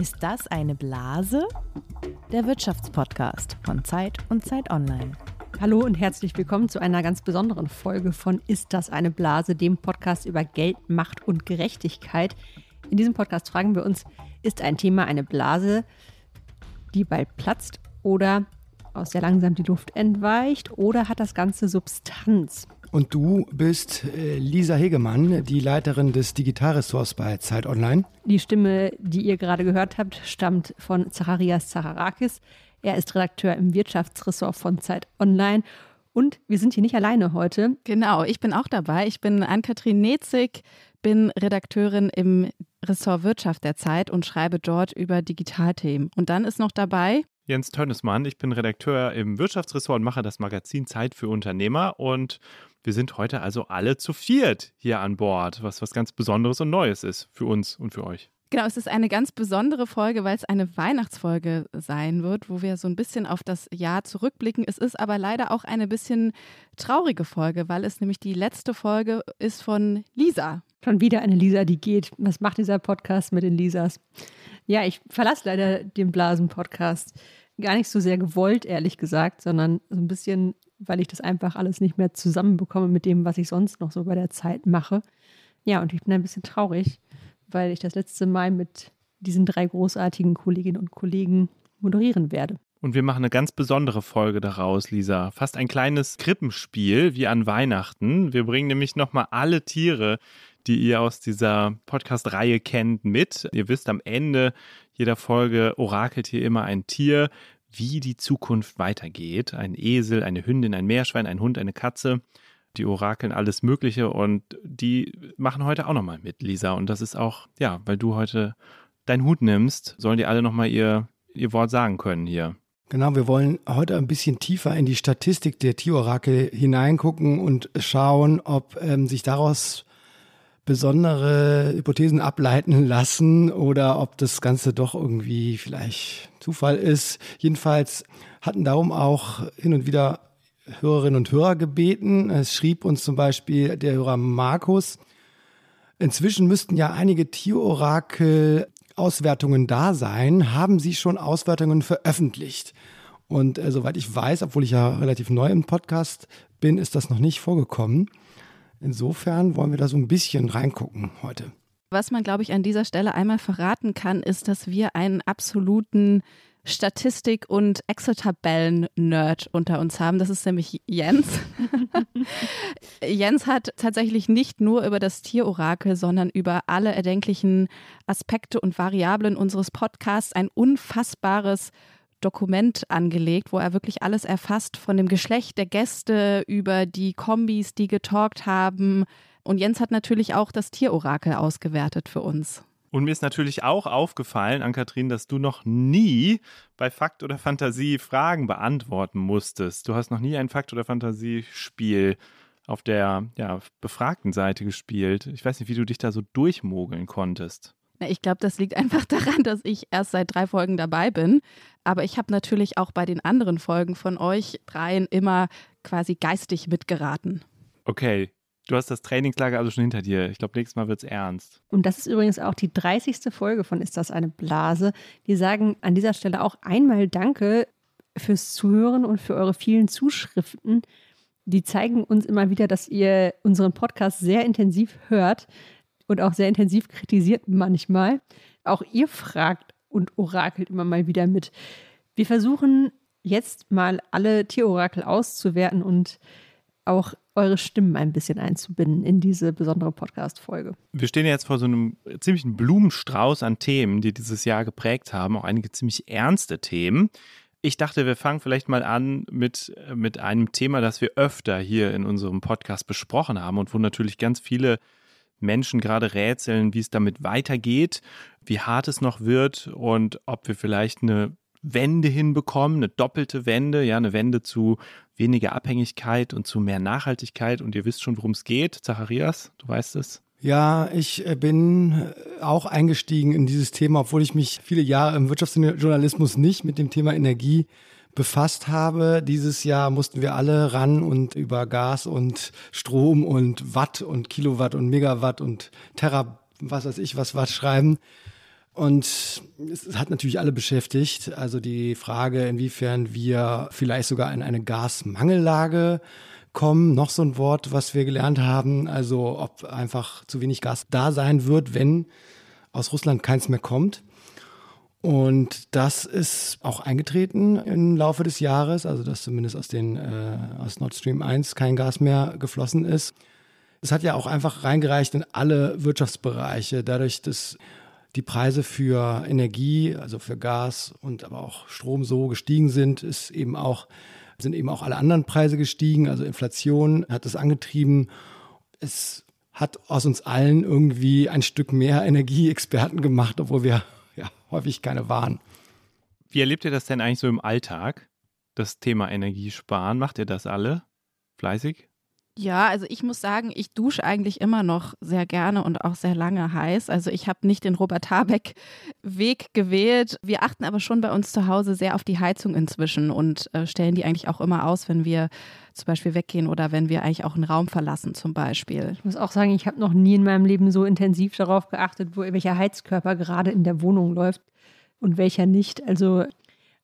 Ist das eine Blase? Der Wirtschaftspodcast von Zeit und Zeit Online. Hallo und herzlich willkommen zu einer ganz besonderen Folge von Ist das eine Blase, dem Podcast über Geld, Macht und Gerechtigkeit. In diesem Podcast fragen wir uns, ist ein Thema eine Blase, die bald platzt oder aus der langsam die Luft entweicht oder hat das Ganze Substanz? Und du bist äh, Lisa Hegemann, die Leiterin des Digitalressorts bei Zeit Online. Die Stimme, die ihr gerade gehört habt, stammt von Zacharias Zacharakis. Er ist Redakteur im Wirtschaftsressort von Zeit Online. Und wir sind hier nicht alleine heute. Genau, ich bin auch dabei. Ich bin Ann-Kathrin Nezig, bin Redakteurin im Ressort Wirtschaft der Zeit und schreibe dort über Digitalthemen. Und dann ist noch dabei Jens Tönnesmann. Ich bin Redakteur im Wirtschaftsressort und mache das Magazin Zeit für Unternehmer. Und wir sind heute also alle zu viert hier an Bord, was was ganz Besonderes und Neues ist für uns und für euch. Genau, es ist eine ganz besondere Folge, weil es eine Weihnachtsfolge sein wird, wo wir so ein bisschen auf das Jahr zurückblicken. Es ist aber leider auch eine bisschen traurige Folge, weil es nämlich die letzte Folge ist von Lisa. Schon wieder eine Lisa, die geht. Was macht dieser Podcast mit den Lisas? Ja, ich verlasse leider den Blasen-Podcast. Gar nicht so sehr gewollt, ehrlich gesagt, sondern so ein bisschen, weil ich das einfach alles nicht mehr zusammenbekomme mit dem, was ich sonst noch so bei der Zeit mache. Ja, und ich bin ein bisschen traurig, weil ich das letzte Mal mit diesen drei großartigen Kolleginnen und Kollegen moderieren werde. Und wir machen eine ganz besondere Folge daraus, Lisa. Fast ein kleines Krippenspiel wie an Weihnachten. Wir bringen nämlich nochmal alle Tiere, die ihr aus dieser Podcast-Reihe kennt, mit. Ihr wisst, am Ende jeder Folge orakelt hier immer ein Tier, wie die Zukunft weitergeht. Ein Esel, eine Hündin, ein Meerschwein, ein Hund, eine Katze. Die orakeln alles Mögliche und die machen heute auch nochmal mit, Lisa. Und das ist auch, ja, weil du heute deinen Hut nimmst, sollen die alle nochmal ihr, ihr Wort sagen können hier. Genau, wir wollen heute ein bisschen tiefer in die Statistik der Tierorakel hineingucken und schauen, ob ähm, sich daraus besondere Hypothesen ableiten lassen oder ob das Ganze doch irgendwie vielleicht Zufall ist. Jedenfalls hatten darum auch hin und wieder Hörerinnen und Hörer gebeten. Es schrieb uns zum Beispiel der Hörer Markus, inzwischen müssten ja einige Tierorakel Auswertungen da sein. Haben Sie schon Auswertungen veröffentlicht? Und äh, soweit ich weiß, obwohl ich ja relativ neu im Podcast bin, ist das noch nicht vorgekommen. Insofern wollen wir da so ein bisschen reingucken heute. Was man, glaube ich, an dieser Stelle einmal verraten kann, ist, dass wir einen absoluten Statistik- und Excel-Tabellen-Nerd unter uns haben. Das ist nämlich Jens. Jens hat tatsächlich nicht nur über das Tierorakel, sondern über alle erdenklichen Aspekte und Variablen unseres Podcasts ein unfassbares Dokument angelegt, wo er wirklich alles erfasst, von dem Geschlecht der Gäste über die Kombis, die getalkt haben. Und Jens hat natürlich auch das Tierorakel ausgewertet für uns. Und mir ist natürlich auch aufgefallen, Ann-Kathrin, dass du noch nie bei Fakt oder Fantasie Fragen beantworten musstest. Du hast noch nie ein Fakt- oder Fantasiespiel auf der ja, befragten Seite gespielt. Ich weiß nicht, wie du dich da so durchmogeln konntest. Ich glaube, das liegt einfach daran, dass ich erst seit drei Folgen dabei bin. Aber ich habe natürlich auch bei den anderen Folgen von euch dreien immer quasi geistig mitgeraten. Okay, Du hast das Trainingslager also schon hinter dir. Ich glaube, nächstes Mal wird es ernst. Und das ist übrigens auch die 30. Folge von Ist das eine Blase? Wir sagen an dieser Stelle auch einmal Danke fürs Zuhören und für eure vielen Zuschriften. Die zeigen uns immer wieder, dass ihr unseren Podcast sehr intensiv hört und auch sehr intensiv kritisiert manchmal. Auch ihr fragt und orakelt immer mal wieder mit. Wir versuchen jetzt mal alle Tierorakel auszuwerten und auch eure Stimmen ein bisschen einzubinden in diese besondere Podcast-Folge. Wir stehen jetzt vor so einem ziemlichen Blumenstrauß an Themen, die dieses Jahr geprägt haben, auch einige ziemlich ernste Themen. Ich dachte, wir fangen vielleicht mal an mit, mit einem Thema, das wir öfter hier in unserem Podcast besprochen haben und wo natürlich ganz viele Menschen gerade rätseln, wie es damit weitergeht, wie hart es noch wird und ob wir vielleicht eine Wende hinbekommen, eine doppelte Wende, ja, eine Wende zu weniger Abhängigkeit und zu mehr Nachhaltigkeit. Und ihr wisst schon, worum es geht. Zacharias, du weißt es. Ja, ich äh, bin äh, auch eingestiegen in dieses Thema, obwohl ich mich viele Jahre im Wirtschaftsjournalismus nicht mit dem Thema Energie befasst habe. Dieses Jahr mussten wir alle ran und über Gas und Strom und Watt und Kilowatt und Megawatt und Terra, was weiß ich, was Watt schreiben. Und es hat natürlich alle beschäftigt. Also die Frage, inwiefern wir vielleicht sogar in eine Gasmangellage kommen. Noch so ein Wort, was wir gelernt haben. Also ob einfach zu wenig Gas da sein wird, wenn aus Russland keins mehr kommt. Und das ist auch eingetreten im Laufe des Jahres, also dass zumindest aus, den, äh, aus Nord Stream 1 kein Gas mehr geflossen ist. Es hat ja auch einfach reingereicht in alle Wirtschaftsbereiche, dadurch, dass die Preise für Energie, also für Gas und aber auch Strom so gestiegen sind, ist eben auch, sind eben auch alle anderen Preise gestiegen. Also Inflation hat es angetrieben. Es hat aus uns allen irgendwie ein Stück mehr Energieexperten gemacht, obwohl wir ja häufig keine waren. Wie erlebt ihr das denn eigentlich so im Alltag? Das Thema Energiesparen, macht ihr das alle fleißig? Ja, also ich muss sagen, ich dusche eigentlich immer noch sehr gerne und auch sehr lange heiß. Also ich habe nicht den Robert Habeck Weg gewählt. Wir achten aber schon bei uns zu Hause sehr auf die Heizung inzwischen und äh, stellen die eigentlich auch immer aus, wenn wir zum Beispiel weggehen oder wenn wir eigentlich auch einen Raum verlassen zum Beispiel. Ich muss auch sagen, ich habe noch nie in meinem Leben so intensiv darauf geachtet, wo welcher Heizkörper gerade in der Wohnung läuft und welcher nicht. Also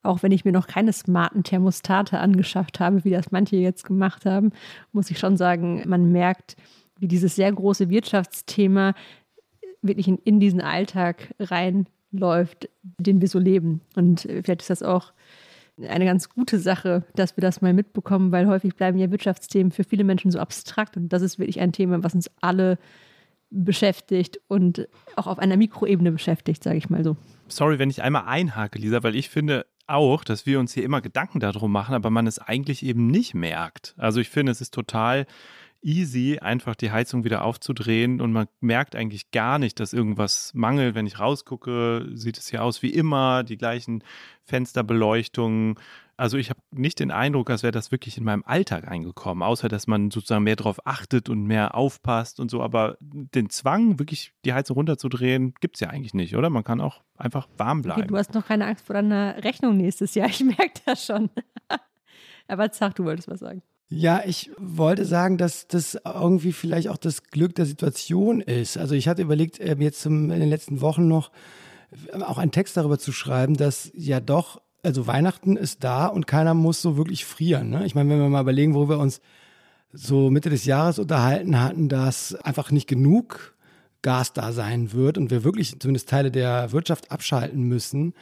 auch wenn ich mir noch keine smarten Thermostate angeschafft habe, wie das manche jetzt gemacht haben, muss ich schon sagen, man merkt, wie dieses sehr große Wirtschaftsthema wirklich in, in diesen Alltag reinläuft, den wir so leben. Und vielleicht ist das auch eine ganz gute Sache, dass wir das mal mitbekommen, weil häufig bleiben ja Wirtschaftsthemen für viele Menschen so abstrakt und das ist wirklich ein Thema, was uns alle beschäftigt und auch auf einer Mikroebene beschäftigt, sage ich mal so. Sorry, wenn ich einmal einhake, Lisa, weil ich finde, auch, dass wir uns hier immer Gedanken darum machen, aber man es eigentlich eben nicht merkt. Also ich finde, es ist total easy, einfach die Heizung wieder aufzudrehen und man merkt eigentlich gar nicht, dass irgendwas mangelt. Wenn ich rausgucke, sieht es hier aus wie immer, die gleichen Fensterbeleuchtungen. Also ich habe nicht den Eindruck, als wäre das wirklich in meinem Alltag eingekommen, außer dass man sozusagen mehr darauf achtet und mehr aufpasst und so. Aber den Zwang, wirklich die Heizung runterzudrehen, gibt es ja eigentlich nicht, oder? Man kann auch einfach warm bleiben. Okay, du hast noch keine Angst vor deiner Rechnung nächstes Jahr. Ich merke das schon. Aber sag, du wolltest was sagen. Ja, ich wollte sagen, dass das irgendwie vielleicht auch das Glück der Situation ist. Also ich hatte überlegt, ähm, jetzt in den letzten Wochen noch äh, auch einen Text darüber zu schreiben, dass ja doch also Weihnachten ist da und keiner muss so wirklich frieren. Ne? Ich meine, wenn wir mal überlegen, wo wir uns so Mitte des Jahres unterhalten hatten, dass einfach nicht genug Gas da sein wird und wir wirklich zumindest Teile der Wirtschaft abschalten müssen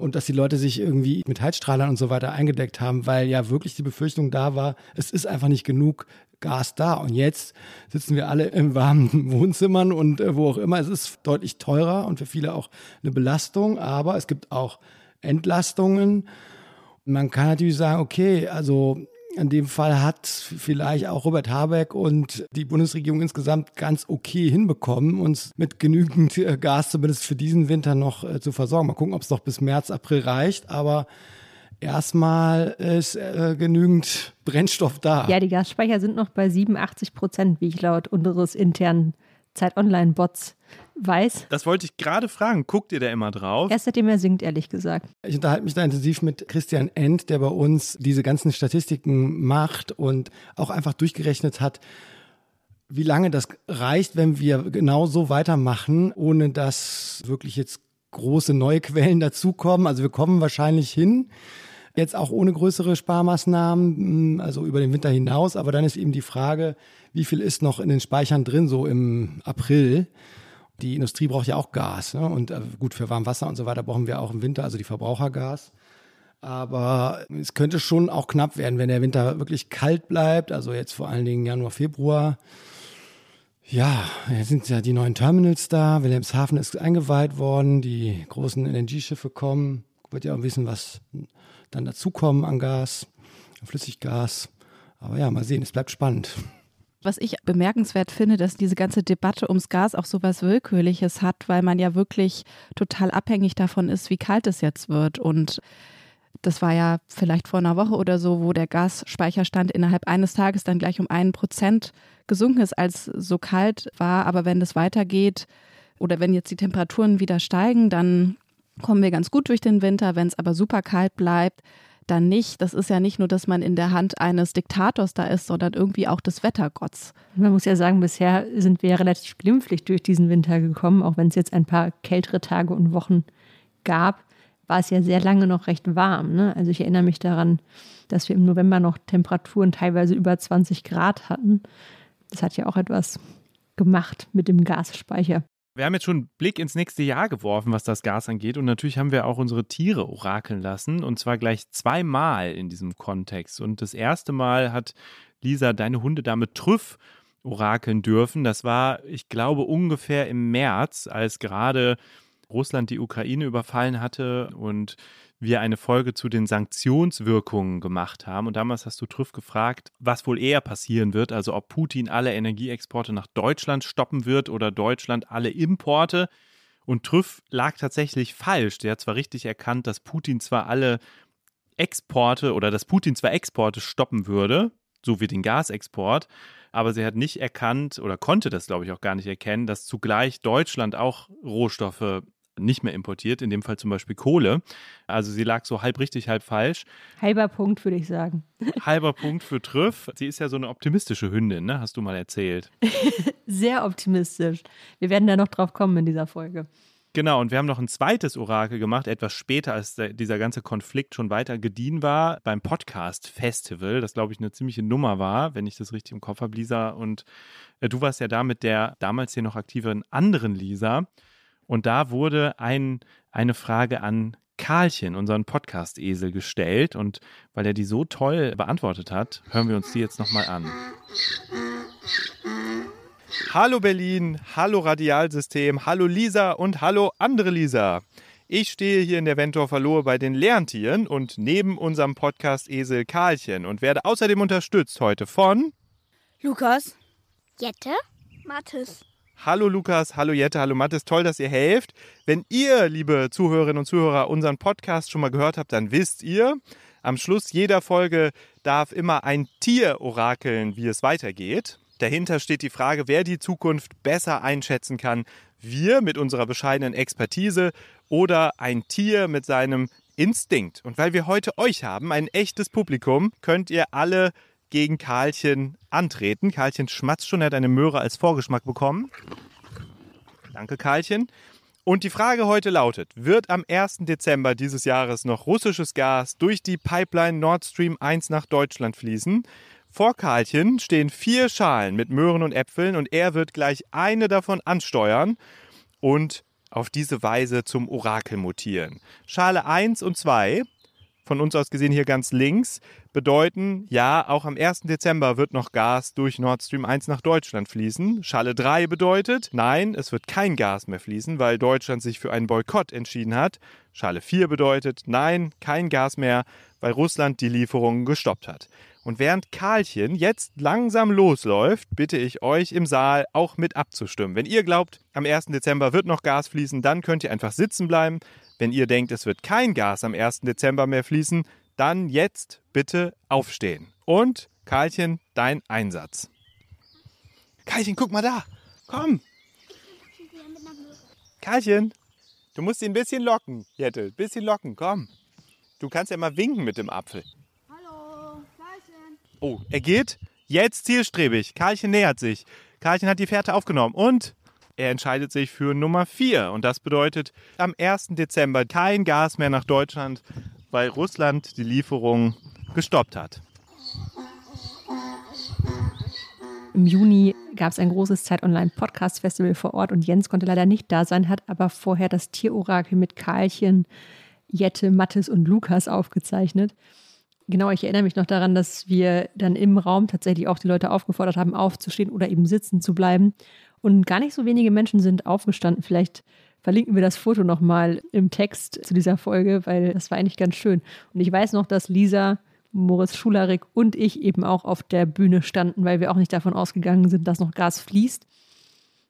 und dass die Leute sich irgendwie mit Heizstrahlern und so weiter eingedeckt haben, weil ja wirklich die Befürchtung da war, es ist einfach nicht genug Gas da. Und jetzt sitzen wir alle in warmen Wohnzimmern und äh, wo auch immer. Es ist deutlich teurer und für viele auch eine Belastung, aber es gibt auch Entlastungen. Man kann natürlich sagen, okay, also in dem Fall hat vielleicht auch Robert Habeck und die Bundesregierung insgesamt ganz okay hinbekommen, uns mit genügend äh, Gas zumindest für diesen Winter noch äh, zu versorgen. Mal gucken, ob es noch bis März, April reicht, aber erstmal ist äh, genügend Brennstoff da. Ja, die Gasspeicher sind noch bei 87 Prozent, wie ich laut unseres internen Zeit Online-Bots weiß. Das wollte ich gerade fragen. Guckt ihr da immer drauf? Erst seitdem er singt, ehrlich gesagt. Ich unterhalte mich da intensiv mit Christian End, der bei uns diese ganzen Statistiken macht und auch einfach durchgerechnet hat, wie lange das reicht, wenn wir genau so weitermachen, ohne dass wirklich jetzt große neue Quellen dazukommen. Also wir kommen wahrscheinlich hin, jetzt auch ohne größere Sparmaßnahmen, also über den Winter hinaus. Aber dann ist eben die Frage, wie viel ist noch in den Speichern drin, so im April? Die Industrie braucht ja auch Gas. Ne? Und äh, gut, für Warmwasser und so weiter brauchen wir auch im Winter, also die Verbrauchergas. Aber es könnte schon auch knapp werden, wenn der Winter wirklich kalt bleibt, also jetzt vor allen Dingen Januar, Februar. Ja, jetzt sind ja die neuen Terminals da. Wilhelmshaven ist eingeweiht worden, die großen LNG-Schiffe kommen. Wird ja auch wissen, was dann dazukommen an Gas, Flüssiggas. Aber ja, mal sehen, es bleibt spannend. Was ich bemerkenswert finde, dass diese ganze Debatte ums Gas auch so was Willkürliches hat, weil man ja wirklich total abhängig davon ist, wie kalt es jetzt wird. Und das war ja vielleicht vor einer Woche oder so, wo der Gasspeicherstand innerhalb eines Tages dann gleich um einen Prozent gesunken ist, als so kalt war. Aber wenn das weitergeht oder wenn jetzt die Temperaturen wieder steigen, dann kommen wir ganz gut durch den Winter. Wenn es aber super kalt bleibt, dann nicht, das ist ja nicht nur, dass man in der Hand eines Diktators da ist, sondern irgendwie auch des Wettergotts. Man muss ja sagen, bisher sind wir ja relativ glimpflich durch diesen Winter gekommen, auch wenn es jetzt ein paar kältere Tage und Wochen gab, war es ja sehr lange noch recht warm. Ne? Also ich erinnere mich daran, dass wir im November noch Temperaturen teilweise über 20 Grad hatten. Das hat ja auch etwas gemacht mit dem Gasspeicher. Wir haben jetzt schon einen Blick ins nächste Jahr geworfen, was das Gas angeht. Und natürlich haben wir auch unsere Tiere orakeln lassen. Und zwar gleich zweimal in diesem Kontext. Und das erste Mal hat Lisa deine Hundedame Trüff orakeln dürfen. Das war, ich glaube, ungefähr im März, als gerade Russland die Ukraine überfallen hatte und wir eine Folge zu den Sanktionswirkungen gemacht haben. Und damals hast du Trüff gefragt, was wohl eher passieren wird, also ob Putin alle Energieexporte nach Deutschland stoppen wird oder Deutschland alle Importe. Und Trüff lag tatsächlich falsch. Der hat zwar richtig erkannt, dass Putin zwar alle Exporte oder dass Putin zwar Exporte stoppen würde, so wie den Gasexport, aber sie hat nicht erkannt oder konnte das, glaube ich, auch gar nicht erkennen, dass zugleich Deutschland auch Rohstoffe nicht mehr importiert, in dem Fall zum Beispiel Kohle. Also sie lag so halb richtig, halb falsch. Halber Punkt, würde ich sagen. Halber Punkt für Trüff. Sie ist ja so eine optimistische Hündin, ne? hast du mal erzählt. Sehr optimistisch. Wir werden da noch drauf kommen in dieser Folge. Genau, und wir haben noch ein zweites Orakel gemacht, etwas später, als dieser ganze Konflikt schon weiter gediehen war, beim Podcast-Festival, das glaube ich eine ziemliche Nummer war, wenn ich das richtig im Kopf habe, Lisa. Und äh, du warst ja da mit der damals hier noch aktiveren anderen Lisa. Und da wurde ein, eine Frage an Karlchen, unseren Podcast-Esel, gestellt. Und weil er die so toll beantwortet hat, hören wir uns die jetzt nochmal an. Hallo Berlin, hallo Radialsystem, hallo Lisa und hallo andere Lisa. Ich stehe hier in der Ventorfer Lohe bei den Lerntieren und neben unserem Podcast-Esel Karlchen und werde außerdem unterstützt heute von Lukas, Jette, Mathis. Hallo Lukas, hallo Jette, hallo Mathis, toll, dass ihr helft. Wenn ihr, liebe Zuhörerinnen und Zuhörer, unseren Podcast schon mal gehört habt, dann wisst ihr, am Schluss jeder Folge darf immer ein Tier orakeln, wie es weitergeht. Dahinter steht die Frage, wer die Zukunft besser einschätzen kann. Wir mit unserer bescheidenen Expertise oder ein Tier mit seinem Instinkt. Und weil wir heute euch haben, ein echtes Publikum, könnt ihr alle gegen Karlchen antreten. Karlchen schmatzt schon, er hat eine Möhre als Vorgeschmack bekommen. Danke, Karlchen. Und die Frage heute lautet, wird am 1. Dezember dieses Jahres noch russisches Gas durch die Pipeline Nord Stream 1 nach Deutschland fließen? Vor Karlchen stehen vier Schalen mit Möhren und Äpfeln und er wird gleich eine davon ansteuern und auf diese Weise zum Orakel mutieren. Schale 1 und 2 von uns aus gesehen hier ganz links, bedeuten, ja, auch am 1. Dezember wird noch Gas durch Nord Stream 1 nach Deutschland fließen. Schale 3 bedeutet, nein, es wird kein Gas mehr fließen, weil Deutschland sich für einen Boykott entschieden hat. Schale 4 bedeutet, nein, kein Gas mehr, weil Russland die Lieferungen gestoppt hat. Und während Karlchen jetzt langsam losläuft, bitte ich euch im Saal auch mit abzustimmen. Wenn ihr glaubt, am 1. Dezember wird noch Gas fließen, dann könnt ihr einfach sitzen bleiben. Wenn ihr denkt, es wird kein Gas am 1. Dezember mehr fließen, dann jetzt bitte aufstehen. Und Karlchen, dein Einsatz. Karlchen, guck mal da. Komm. Karlchen, du musst ihn ein bisschen locken, Jette. Ein bisschen locken, komm. Du kannst ja mal winken mit dem Apfel. Oh, er geht jetzt zielstrebig. Karlchen nähert sich. Karlchen hat die Fährte aufgenommen und er entscheidet sich für Nummer 4. Und das bedeutet am 1. Dezember kein Gas mehr nach Deutschland, weil Russland die Lieferung gestoppt hat. Im Juni gab es ein großes Zeit Online Podcast Festival vor Ort und Jens konnte leider nicht da sein, hat aber vorher das Tierorakel mit Karlchen, Jette, Mattes und Lukas aufgezeichnet. Genau, ich erinnere mich noch daran, dass wir dann im Raum tatsächlich auch die Leute aufgefordert haben, aufzustehen oder eben sitzen zu bleiben. Und gar nicht so wenige Menschen sind aufgestanden. Vielleicht verlinken wir das Foto nochmal im Text zu dieser Folge, weil das war eigentlich ganz schön. Und ich weiß noch, dass Lisa, Moritz Schularik und ich eben auch auf der Bühne standen, weil wir auch nicht davon ausgegangen sind, dass noch Gas fließt.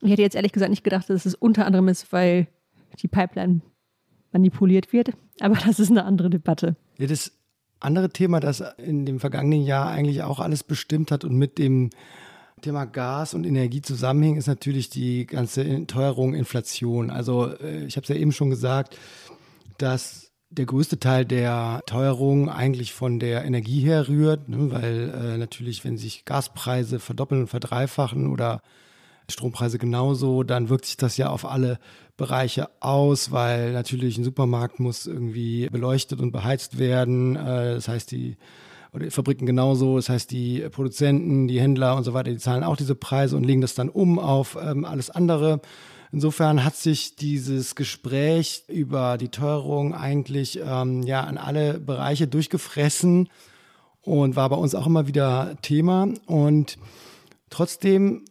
Ich hätte jetzt ehrlich gesagt nicht gedacht, dass es unter anderem ist, weil die Pipeline manipuliert wird. Aber das ist eine andere Debatte. Ja, das andere Thema, das in dem vergangenen Jahr eigentlich auch alles bestimmt hat und mit dem Thema Gas und Energie zusammenhängt, ist natürlich die ganze Teuerung, Inflation. Also äh, ich habe es ja eben schon gesagt, dass der größte Teil der Teuerung eigentlich von der Energie herrührt, ne, weil äh, natürlich, wenn sich Gaspreise verdoppeln und verdreifachen oder Strompreise genauso, dann wirkt sich das ja auf alle Bereiche aus, weil natürlich ein Supermarkt muss irgendwie beleuchtet und beheizt werden. Äh, das heißt, die oder Fabriken genauso, das heißt, die Produzenten, die Händler und so weiter, die zahlen auch diese Preise und legen das dann um auf ähm, alles andere. Insofern hat sich dieses Gespräch über die Teuerung eigentlich ähm, ja an alle Bereiche durchgefressen und war bei uns auch immer wieder Thema. Und trotzdem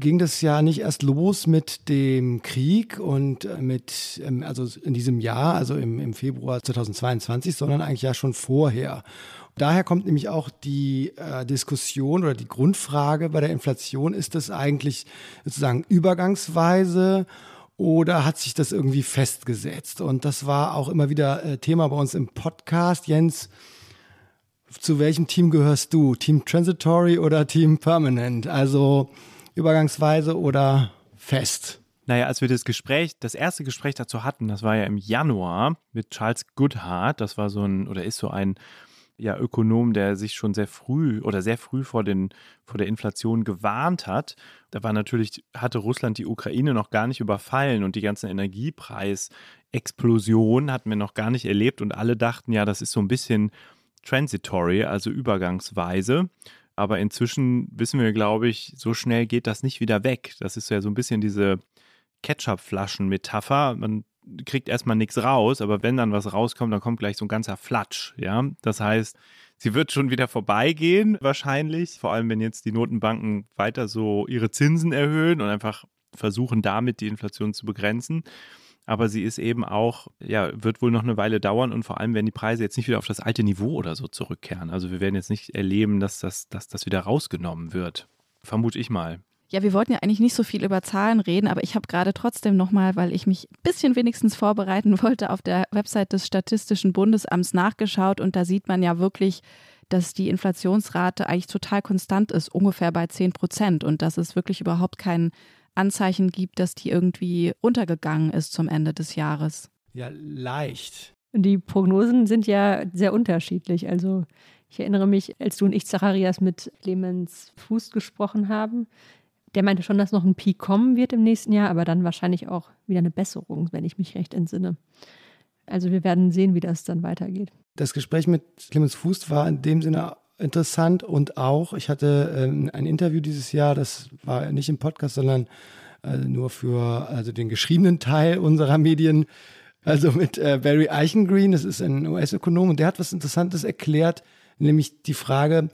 ging das ja nicht erst los mit dem Krieg und äh, mit, ähm, also in diesem Jahr, also im, im Februar 2022, sondern eigentlich ja schon vorher. Daher kommt nämlich auch die äh, Diskussion oder die Grundfrage bei der Inflation, ist das eigentlich sozusagen übergangsweise oder hat sich das irgendwie festgesetzt? Und das war auch immer wieder äh, Thema bei uns im Podcast. Jens, zu welchem Team gehörst du? Team Transitory oder Team Permanent? Also übergangsweise oder fest? Naja, als wir das Gespräch, das erste Gespräch dazu hatten, das war ja im Januar mit Charles Goodhart, das war so ein, oder ist so ein ja, Ökonom, der sich schon sehr früh oder sehr früh vor, den, vor der Inflation gewarnt hat. Da war natürlich, hatte Russland die Ukraine noch gar nicht überfallen und die ganzen Energiepreisexplosionen hatten wir noch gar nicht erlebt und alle dachten, ja, das ist so ein bisschen transitory, also übergangsweise. Aber inzwischen wissen wir, glaube ich, so schnell geht das nicht wieder weg. Das ist ja so ein bisschen diese Ketchup-Flaschen-Metapher. Man kriegt erstmal nichts raus, aber wenn dann was rauskommt, dann kommt gleich so ein ganzer Flatsch, ja. Das heißt, sie wird schon wieder vorbeigehen, wahrscheinlich, vor allem wenn jetzt die Notenbanken weiter so ihre Zinsen erhöhen und einfach versuchen, damit die Inflation zu begrenzen. Aber sie ist eben auch, ja, wird wohl noch eine Weile dauern und vor allem werden die Preise jetzt nicht wieder auf das alte Niveau oder so zurückkehren. Also wir werden jetzt nicht erleben, dass das, dass das wieder rausgenommen wird. Vermute ich mal. Ja, wir wollten ja eigentlich nicht so viel über Zahlen reden, aber ich habe gerade trotzdem nochmal, weil ich mich ein bisschen wenigstens vorbereiten wollte, auf der Website des Statistischen Bundesamts nachgeschaut und da sieht man ja wirklich, dass die Inflationsrate eigentlich total konstant ist, ungefähr bei 10 Prozent und dass es wirklich überhaupt kein Anzeichen gibt, dass die irgendwie runtergegangen ist zum Ende des Jahres. Ja, leicht. Die Prognosen sind ja sehr unterschiedlich. Also ich erinnere mich, als du und ich, Zacharias, mit Clemens Fuß gesprochen haben, der meinte schon, dass noch ein Peak kommen wird im nächsten Jahr, aber dann wahrscheinlich auch wieder eine Besserung, wenn ich mich recht entsinne. Also wir werden sehen, wie das dann weitergeht. Das Gespräch mit Clemens Fuß war in dem Sinne interessant und auch, ich hatte ähm, ein Interview dieses Jahr, das war nicht im Podcast, sondern äh, nur für also den geschriebenen Teil unserer Medien, also mit äh, Barry Eichengreen, das ist ein US-Ökonom und der hat was Interessantes erklärt, nämlich die Frage,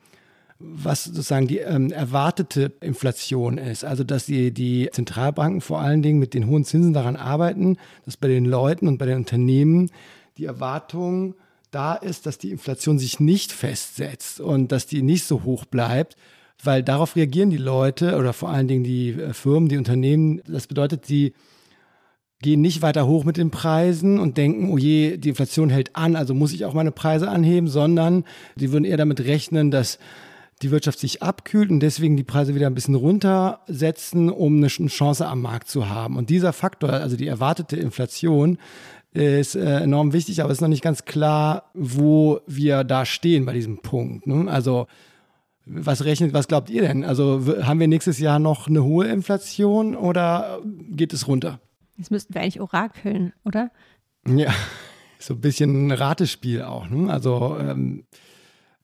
was sozusagen die ähm, erwartete Inflation ist. Also dass die, die Zentralbanken vor allen Dingen mit den hohen Zinsen daran arbeiten, dass bei den Leuten und bei den Unternehmen die Erwartung da ist, dass die Inflation sich nicht festsetzt und dass die nicht so hoch bleibt, weil darauf reagieren die Leute oder vor allen Dingen die äh, Firmen, die Unternehmen. Das bedeutet, sie gehen nicht weiter hoch mit den Preisen und denken, oh je, die Inflation hält an, also muss ich auch meine Preise anheben, sondern sie würden eher damit rechnen, dass die Wirtschaft sich abkühlt und deswegen die Preise wieder ein bisschen runtersetzen, um eine Chance am Markt zu haben. Und dieser Faktor, also die erwartete Inflation, ist äh, enorm wichtig, aber es ist noch nicht ganz klar, wo wir da stehen bei diesem Punkt. Ne? Also was rechnet, was glaubt ihr denn? Also haben wir nächstes Jahr noch eine hohe Inflation oder geht es runter? Jetzt müssten wir eigentlich orakeln, oder? Ja, so ein bisschen ein Ratespiel auch. Ne? Also ähm,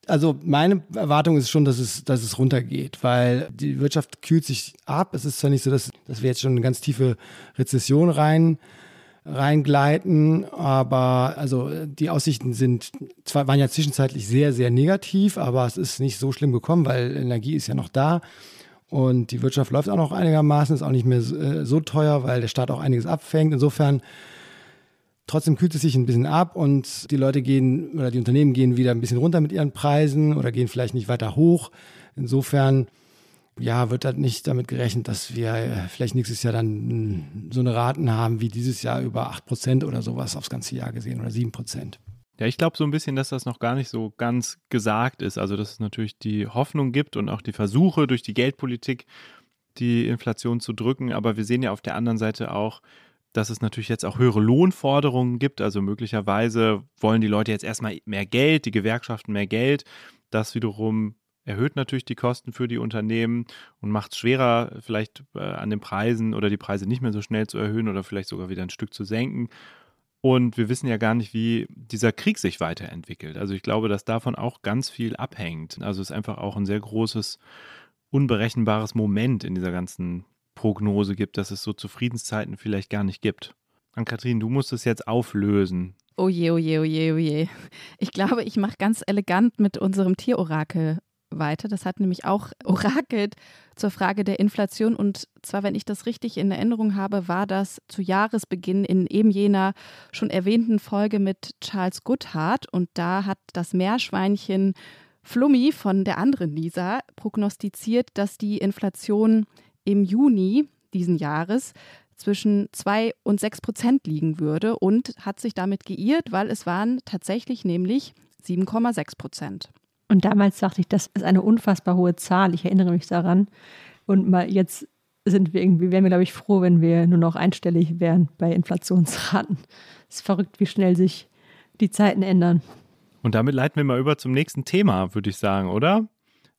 also meine Erwartung ist schon, dass es, dass es runtergeht, weil die Wirtschaft kühlt sich ab. Es ist zwar nicht so, dass, dass wir jetzt schon eine ganz tiefe Rezession rein reingleiten, aber also die Aussichten sind zwar waren ja zwischenzeitlich sehr sehr negativ, aber es ist nicht so schlimm gekommen, weil Energie ist ja noch da und die Wirtschaft läuft auch noch einigermaßen, ist auch nicht mehr so, äh, teuer, weil der Staat auch einiges abfängt. Insofern Trotzdem kühlt es sich ein bisschen ab und die Leute gehen oder die Unternehmen gehen wieder ein bisschen runter mit ihren Preisen oder gehen vielleicht nicht weiter hoch. Insofern ja, wird halt nicht damit gerechnet, dass wir äh, vielleicht nächstes Jahr dann so eine Raten haben wie dieses Jahr über 8% oder sowas aufs ganze Jahr gesehen oder 7%. Ja, ich glaube so ein bisschen, dass das noch gar nicht so ganz gesagt ist. Also, dass es natürlich die Hoffnung gibt und auch die Versuche durch die Geldpolitik, die Inflation zu drücken. Aber wir sehen ja auf der anderen Seite auch, dass es natürlich jetzt auch höhere Lohnforderungen gibt. Also möglicherweise wollen die Leute jetzt erstmal mehr Geld, die Gewerkschaften mehr Geld. Das wiederum erhöht natürlich die Kosten für die Unternehmen und macht es schwerer, vielleicht äh, an den Preisen oder die Preise nicht mehr so schnell zu erhöhen oder vielleicht sogar wieder ein Stück zu senken. Und wir wissen ja gar nicht, wie dieser Krieg sich weiterentwickelt. Also ich glaube, dass davon auch ganz viel abhängt. Also es ist einfach auch ein sehr großes, unberechenbares Moment in dieser ganzen Prognose gibt, dass es so Zufriedenszeiten vielleicht gar nicht gibt. Ann-Kathrin, du musst es jetzt auflösen. Oh je, oh je, oh je, oh je. Ich glaube, ich mache ganz elegant mit unserem Tierorakel weiter. Das hat nämlich auch orakelt zur Frage der Inflation. Und zwar, wenn ich das richtig in Erinnerung habe, war das zu Jahresbeginn in eben jener schon erwähnten Folge mit Charles Goodhart. Und da hat das Meerschweinchen Flummi von der anderen Lisa prognostiziert, dass die Inflation im Juni diesen Jahres zwischen 2 und 6 Prozent liegen würde und hat sich damit geirrt, weil es waren tatsächlich nämlich 7,6 Prozent. Und damals dachte ich, das ist eine unfassbar hohe Zahl. Ich erinnere mich daran. Und mal jetzt sind wir irgendwie, wären wir, glaube ich, froh, wenn wir nur noch einstellig wären bei Inflationsraten. Es ist verrückt, wie schnell sich die Zeiten ändern. Und damit leiten wir mal über zum nächsten Thema, würde ich sagen, oder?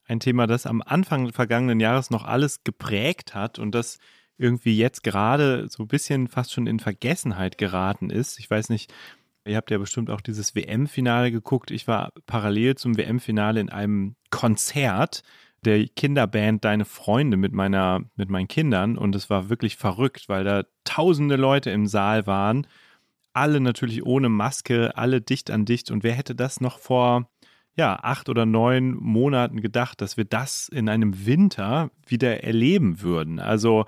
ein Thema, das am Anfang vergangenen Jahres noch alles geprägt hat und das irgendwie jetzt gerade so ein bisschen fast schon in Vergessenheit geraten ist. Ich weiß nicht, ihr habt ja bestimmt auch dieses WM-Finale geguckt. Ich war parallel zum WM-Finale in einem Konzert der Kinderband Deine Freunde mit meiner, mit meinen Kindern und es war wirklich verrückt, weil da tausende Leute im Saal waren. Alle natürlich ohne Maske, alle dicht an dicht. Und wer hätte das noch vor ja, acht oder neun Monaten gedacht, dass wir das in einem Winter wieder erleben würden. Also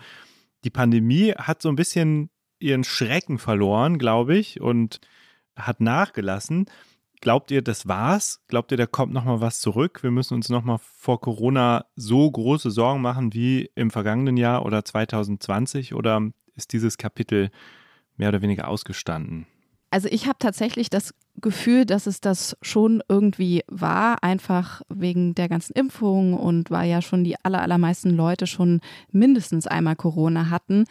die Pandemie hat so ein bisschen ihren Schrecken verloren, glaube ich, und hat nachgelassen. Glaubt ihr, das war's? Glaubt ihr, da kommt noch mal was zurück? Wir müssen uns noch mal vor Corona so große Sorgen machen wie im vergangenen Jahr oder 2020 oder ist dieses Kapitel mehr oder weniger ausgestanden? Also ich habe tatsächlich das Gefühl, dass es das schon irgendwie war, einfach wegen der ganzen Impfung und weil ja schon die aller, allermeisten Leute schon mindestens einmal Corona hatten.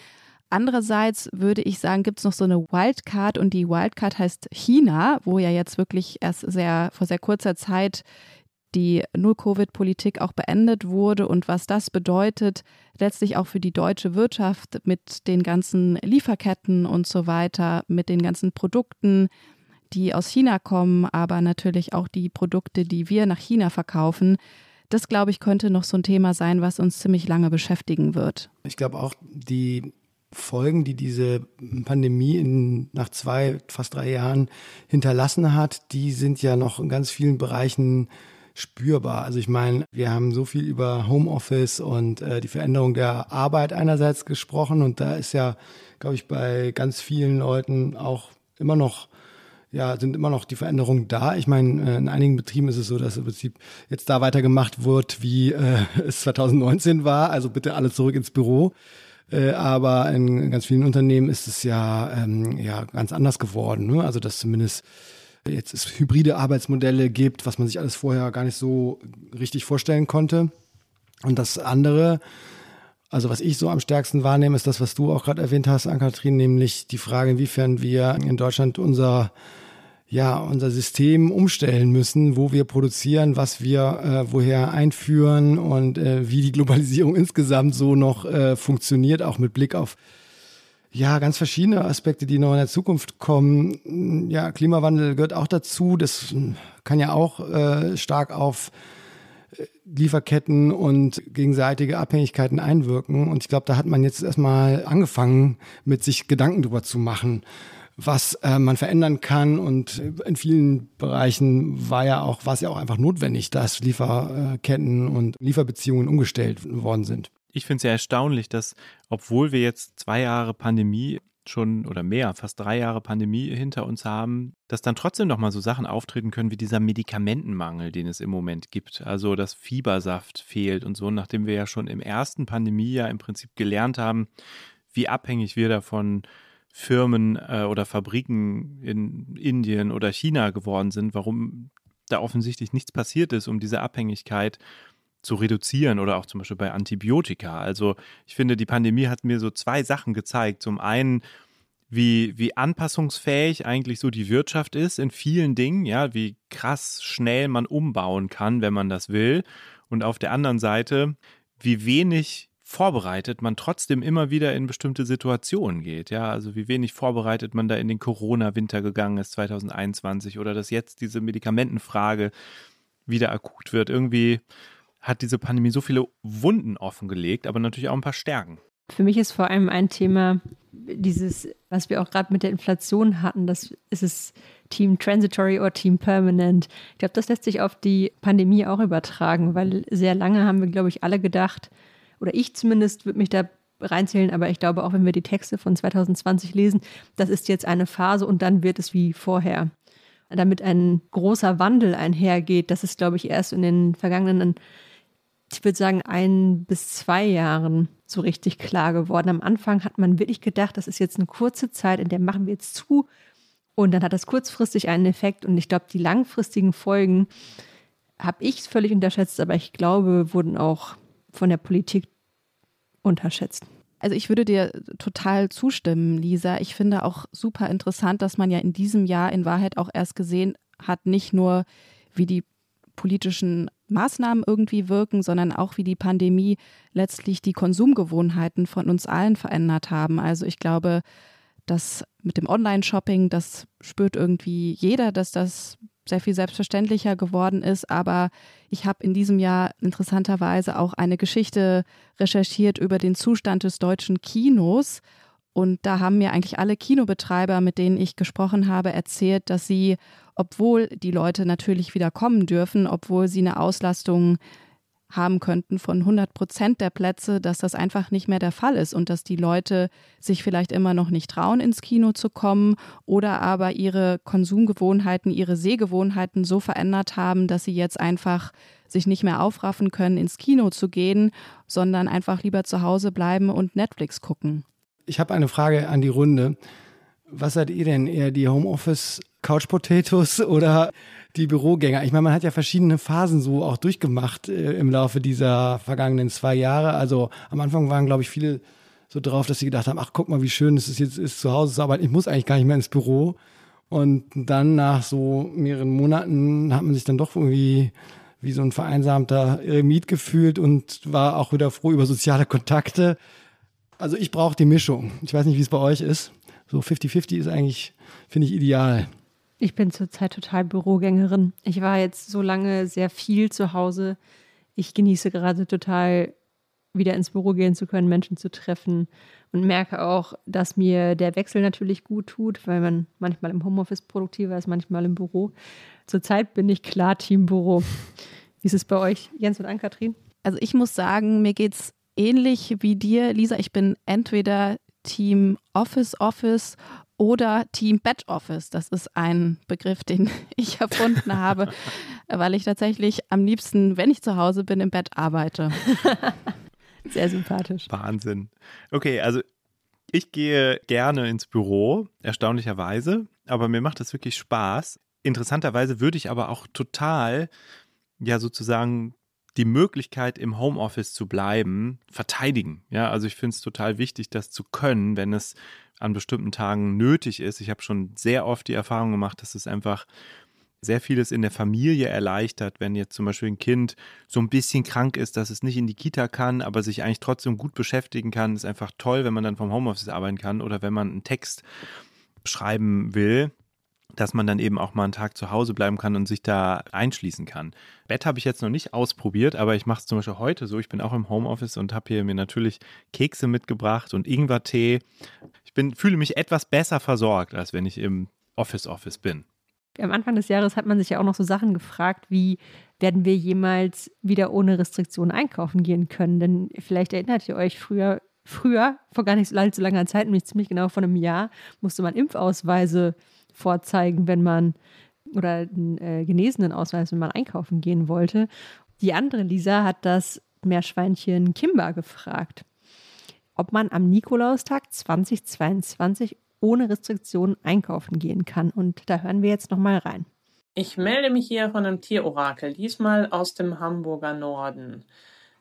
Andererseits würde ich sagen, gibt es noch so eine Wildcard und die Wildcard heißt China, wo ja jetzt wirklich erst sehr vor sehr kurzer Zeit die Null-Covid-Politik auch beendet wurde und was das bedeutet, letztlich auch für die deutsche Wirtschaft mit den ganzen Lieferketten und so weiter, mit den ganzen Produkten, die aus China kommen, aber natürlich auch die Produkte, die wir nach China verkaufen. Das, glaube ich, könnte noch so ein Thema sein, was uns ziemlich lange beschäftigen wird. Ich glaube auch, die Folgen, die diese Pandemie in, nach zwei, fast drei Jahren hinterlassen hat, die sind ja noch in ganz vielen Bereichen spürbar. Also ich meine, wir haben so viel über Homeoffice und äh, die Veränderung der Arbeit einerseits gesprochen und da ist ja, glaube ich, bei ganz vielen Leuten auch immer noch ja, sind immer noch die Veränderungen da. Ich meine, äh, in einigen Betrieben ist es so, dass im Prinzip jetzt da weitergemacht wird, wie äh, es 2019 war. Also bitte alle zurück ins Büro. Äh, aber in ganz vielen Unternehmen ist es ja, ähm, ja ganz anders geworden. Ne? Also dass zumindest jetzt es hybride Arbeitsmodelle gibt, was man sich alles vorher gar nicht so richtig vorstellen konnte. Und das andere, also was ich so am stärksten wahrnehme, ist das, was du auch gerade erwähnt hast, Ann-Kathrin, nämlich die Frage, inwiefern wir in Deutschland unser ja, unser System umstellen müssen, wo wir produzieren, was wir äh, woher einführen und äh, wie die Globalisierung insgesamt so noch äh, funktioniert, auch mit Blick auf ja, ganz verschiedene Aspekte, die noch in der Zukunft kommen. Ja, Klimawandel gehört auch dazu. Das kann ja auch äh, stark auf äh, Lieferketten und gegenseitige Abhängigkeiten einwirken. Und ich glaube, da hat man jetzt erstmal angefangen, mit sich Gedanken drüber zu machen, was äh, man verändern kann. Und in vielen Bereichen war ja auch, war es ja auch einfach notwendig, dass Lieferketten und Lieferbeziehungen umgestellt worden sind ich finde es ja erstaunlich, dass, obwohl wir jetzt zwei Jahre Pandemie schon oder mehr, fast drei Jahre Pandemie hinter uns haben, dass dann trotzdem noch mal so Sachen auftreten können wie dieser Medikamentenmangel, den es im Moment gibt. Also dass Fiebersaft fehlt und so, nachdem wir ja schon im ersten Pandemiejahr im Prinzip gelernt haben, wie abhängig wir davon Firmen äh, oder Fabriken in Indien oder China geworden sind, warum da offensichtlich nichts passiert ist, um diese Abhängigkeit zu reduzieren oder auch zum Beispiel bei Antibiotika. Also ich finde, die Pandemie hat mir so zwei Sachen gezeigt. Zum einen, wie, wie anpassungsfähig eigentlich so die Wirtschaft ist in vielen Dingen, ja, wie krass schnell man umbauen kann, wenn man das will. Und auf der anderen Seite, wie wenig vorbereitet man trotzdem immer wieder in bestimmte Situationen geht. Ja, also wie wenig vorbereitet man da in den Corona-Winter gegangen ist 2021 oder dass jetzt diese Medikamentenfrage wieder akut wird. Irgendwie hat diese Pandemie so viele Wunden offengelegt, aber natürlich auch ein paar Stärken. Für mich ist vor allem ein Thema dieses, was wir auch gerade mit der Inflation hatten, das ist es Team Transitory oder Team Permanent. Ich glaube, das lässt sich auf die Pandemie auch übertragen, weil sehr lange haben wir, glaube ich, alle gedacht, oder ich zumindest würde mich da reinzählen, aber ich glaube auch, wenn wir die Texte von 2020 lesen, das ist jetzt eine Phase und dann wird es wie vorher. Damit ein großer Wandel einhergeht, das ist, glaube ich, erst in den vergangenen ich würde sagen, ein bis zwei Jahren so richtig klar geworden. Am Anfang hat man wirklich gedacht, das ist jetzt eine kurze Zeit, in der machen wir jetzt zu. Und dann hat das kurzfristig einen Effekt. Und ich glaube, die langfristigen Folgen habe ich völlig unterschätzt, aber ich glaube, wurden auch von der Politik unterschätzt. Also ich würde dir total zustimmen, Lisa. Ich finde auch super interessant, dass man ja in diesem Jahr in Wahrheit auch erst gesehen hat, nicht nur wie die politischen Maßnahmen irgendwie wirken, sondern auch wie die Pandemie letztlich die Konsumgewohnheiten von uns allen verändert haben. Also ich glaube, dass mit dem Online-Shopping, das spürt irgendwie jeder, dass das sehr viel selbstverständlicher geworden ist. Aber ich habe in diesem Jahr interessanterweise auch eine Geschichte recherchiert über den Zustand des deutschen Kinos. Und da haben mir eigentlich alle Kinobetreiber, mit denen ich gesprochen habe, erzählt, dass sie obwohl die Leute natürlich wieder kommen dürfen, obwohl sie eine Auslastung haben könnten von 100 Prozent der Plätze, dass das einfach nicht mehr der Fall ist und dass die Leute sich vielleicht immer noch nicht trauen, ins Kino zu kommen oder aber ihre Konsumgewohnheiten, ihre Sehgewohnheiten so verändert haben, dass sie jetzt einfach sich nicht mehr aufraffen können, ins Kino zu gehen, sondern einfach lieber zu Hause bleiben und Netflix gucken. Ich habe eine Frage an die Runde. Was seid ihr denn? Eher die Homeoffice Couch Potatoes oder die Bürogänger. Ich meine, man hat ja verschiedene Phasen so auch durchgemacht äh, im Laufe dieser vergangenen zwei Jahre. Also am Anfang waren, glaube ich, viele so drauf, dass sie gedacht haben, ach guck mal, wie schön es ist, jetzt ist zu Hause zu arbeiten. Ich muss eigentlich gar nicht mehr ins Büro. Und dann nach so mehreren Monaten hat man sich dann doch irgendwie wie so ein vereinsamter Eremit gefühlt und war auch wieder froh über soziale Kontakte. Also ich brauche die Mischung. Ich weiß nicht, wie es bei euch ist. So 50-50 ist eigentlich, finde ich, ideal. Ich bin zurzeit total Bürogängerin. Ich war jetzt so lange sehr viel zu Hause. Ich genieße gerade total, wieder ins Büro gehen zu können, Menschen zu treffen und merke auch, dass mir der Wechsel natürlich gut tut, weil man manchmal im Homeoffice produktiver ist, manchmal im Büro. Zurzeit bin ich klar Team Büro. Wie ist es bei euch, Jens und Ann-Kathrin? Also ich muss sagen, mir geht es ähnlich wie dir, Lisa. Ich bin entweder Team Office Office oder Team Bed Office. Das ist ein Begriff, den ich erfunden habe, weil ich tatsächlich am liebsten, wenn ich zu Hause bin, im Bett arbeite. Sehr sympathisch. Wahnsinn. Okay, also ich gehe gerne ins Büro, erstaunlicherweise, aber mir macht das wirklich Spaß. Interessanterweise würde ich aber auch total, ja, sozusagen die Möglichkeit, im Homeoffice zu bleiben, verteidigen. Ja, also ich finde es total wichtig, das zu können, wenn es an bestimmten Tagen nötig ist. Ich habe schon sehr oft die Erfahrung gemacht, dass es einfach sehr vieles in der Familie erleichtert, wenn jetzt zum Beispiel ein Kind so ein bisschen krank ist, dass es nicht in die Kita kann, aber sich eigentlich trotzdem gut beschäftigen kann. Ist einfach toll, wenn man dann vom Homeoffice arbeiten kann oder wenn man einen Text schreiben will, dass man dann eben auch mal einen Tag zu Hause bleiben kann und sich da einschließen kann. Bett habe ich jetzt noch nicht ausprobiert, aber ich mache es zum Beispiel heute so. Ich bin auch im Homeoffice und habe hier mir natürlich Kekse mitgebracht und Ingwertee. Ich bin, fühle mich etwas besser versorgt, als wenn ich im Office-Office bin. Am Anfang des Jahres hat man sich ja auch noch so Sachen gefragt, wie werden wir jemals wieder ohne Restriktionen einkaufen gehen können? Denn vielleicht erinnert ihr euch früher, früher, vor gar nicht so langer Zeit, nämlich ziemlich genau vor einem Jahr, musste man Impfausweise vorzeigen, wenn man oder einen äh, genesenen Ausweis, wenn man einkaufen gehen wollte. Die andere Lisa hat das Meerschweinchen Kimba gefragt, ob man am Nikolaustag 2022 ohne Restriktionen einkaufen gehen kann. Und da hören wir jetzt nochmal rein. Ich melde mich hier von einem Tierorakel, diesmal aus dem Hamburger Norden.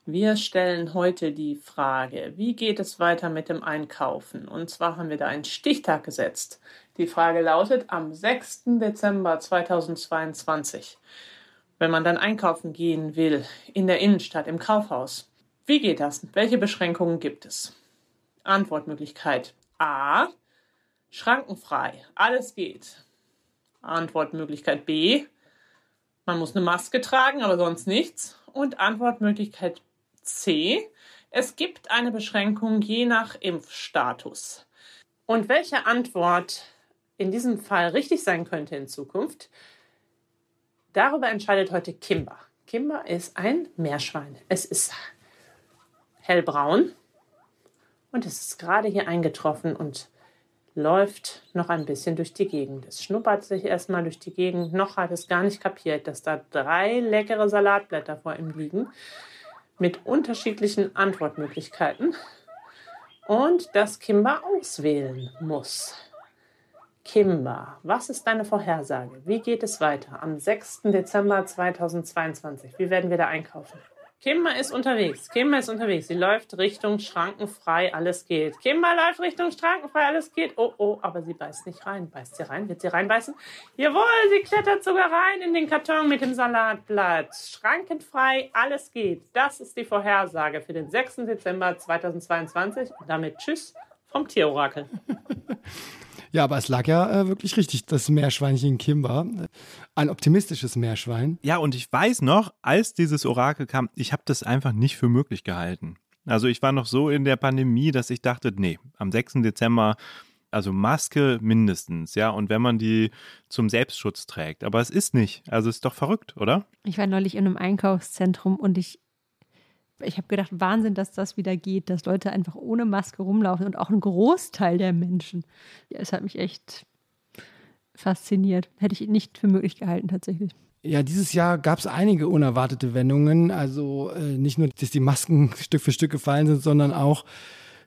Wir stellen heute die Frage, wie geht es weiter mit dem Einkaufen? Und zwar haben wir da einen Stichtag gesetzt. Die Frage lautet am 6. Dezember 2022. Wenn man dann einkaufen gehen will, in der Innenstadt, im Kaufhaus, wie geht das? Welche Beschränkungen gibt es? Antwortmöglichkeit A. Schrankenfrei. Alles geht. Antwortmöglichkeit B. Man muss eine Maske tragen, aber sonst nichts. Und Antwortmöglichkeit C. Es gibt eine Beschränkung je nach Impfstatus. Und welche Antwort in diesem Fall richtig sein könnte in Zukunft, darüber entscheidet heute Kimber. Kimber ist ein Meerschwein. Es ist hellbraun und es ist gerade hier eingetroffen und läuft noch ein bisschen durch die Gegend. Es schnuppert sich erstmal durch die Gegend. Noch hat es gar nicht kapiert, dass da drei leckere Salatblätter vor ihm liegen mit unterschiedlichen Antwortmöglichkeiten und dass Kimber auswählen muss. Kimber, was ist deine Vorhersage? Wie geht es weiter am 6. Dezember 2022? Wie werden wir da einkaufen? Kimber ist unterwegs. Kimber ist unterwegs. Sie läuft Richtung Schrankenfrei, alles geht. Kimber läuft Richtung Schrankenfrei, alles geht. Oh, oh, aber sie beißt nicht rein. Beißt sie rein? Wird sie reinbeißen? Jawohl, sie klettert sogar rein in den Karton mit dem Salatblatt. Schrankenfrei, alles geht. Das ist die Vorhersage für den 6. Dezember 2022. Und damit Tschüss vom Tierorakel. Ja, aber es lag ja äh, wirklich richtig, das Meerschweinchen Kimber. Ein optimistisches Meerschwein. Ja, und ich weiß noch, als dieses Orakel kam, ich habe das einfach nicht für möglich gehalten. Also ich war noch so in der Pandemie, dass ich dachte, nee, am 6. Dezember, also Maske mindestens, ja, und wenn man die zum Selbstschutz trägt. Aber es ist nicht. Also es ist doch verrückt, oder? Ich war neulich in einem Einkaufszentrum und ich ich habe gedacht, Wahnsinn, dass das wieder geht, dass Leute einfach ohne Maske rumlaufen und auch ein Großteil der Menschen. Ja, es hat mich echt fasziniert. Hätte ich nicht für möglich gehalten, tatsächlich. Ja, dieses Jahr gab es einige unerwartete Wendungen. Also äh, nicht nur, dass die Masken Stück für Stück gefallen sind, sondern auch,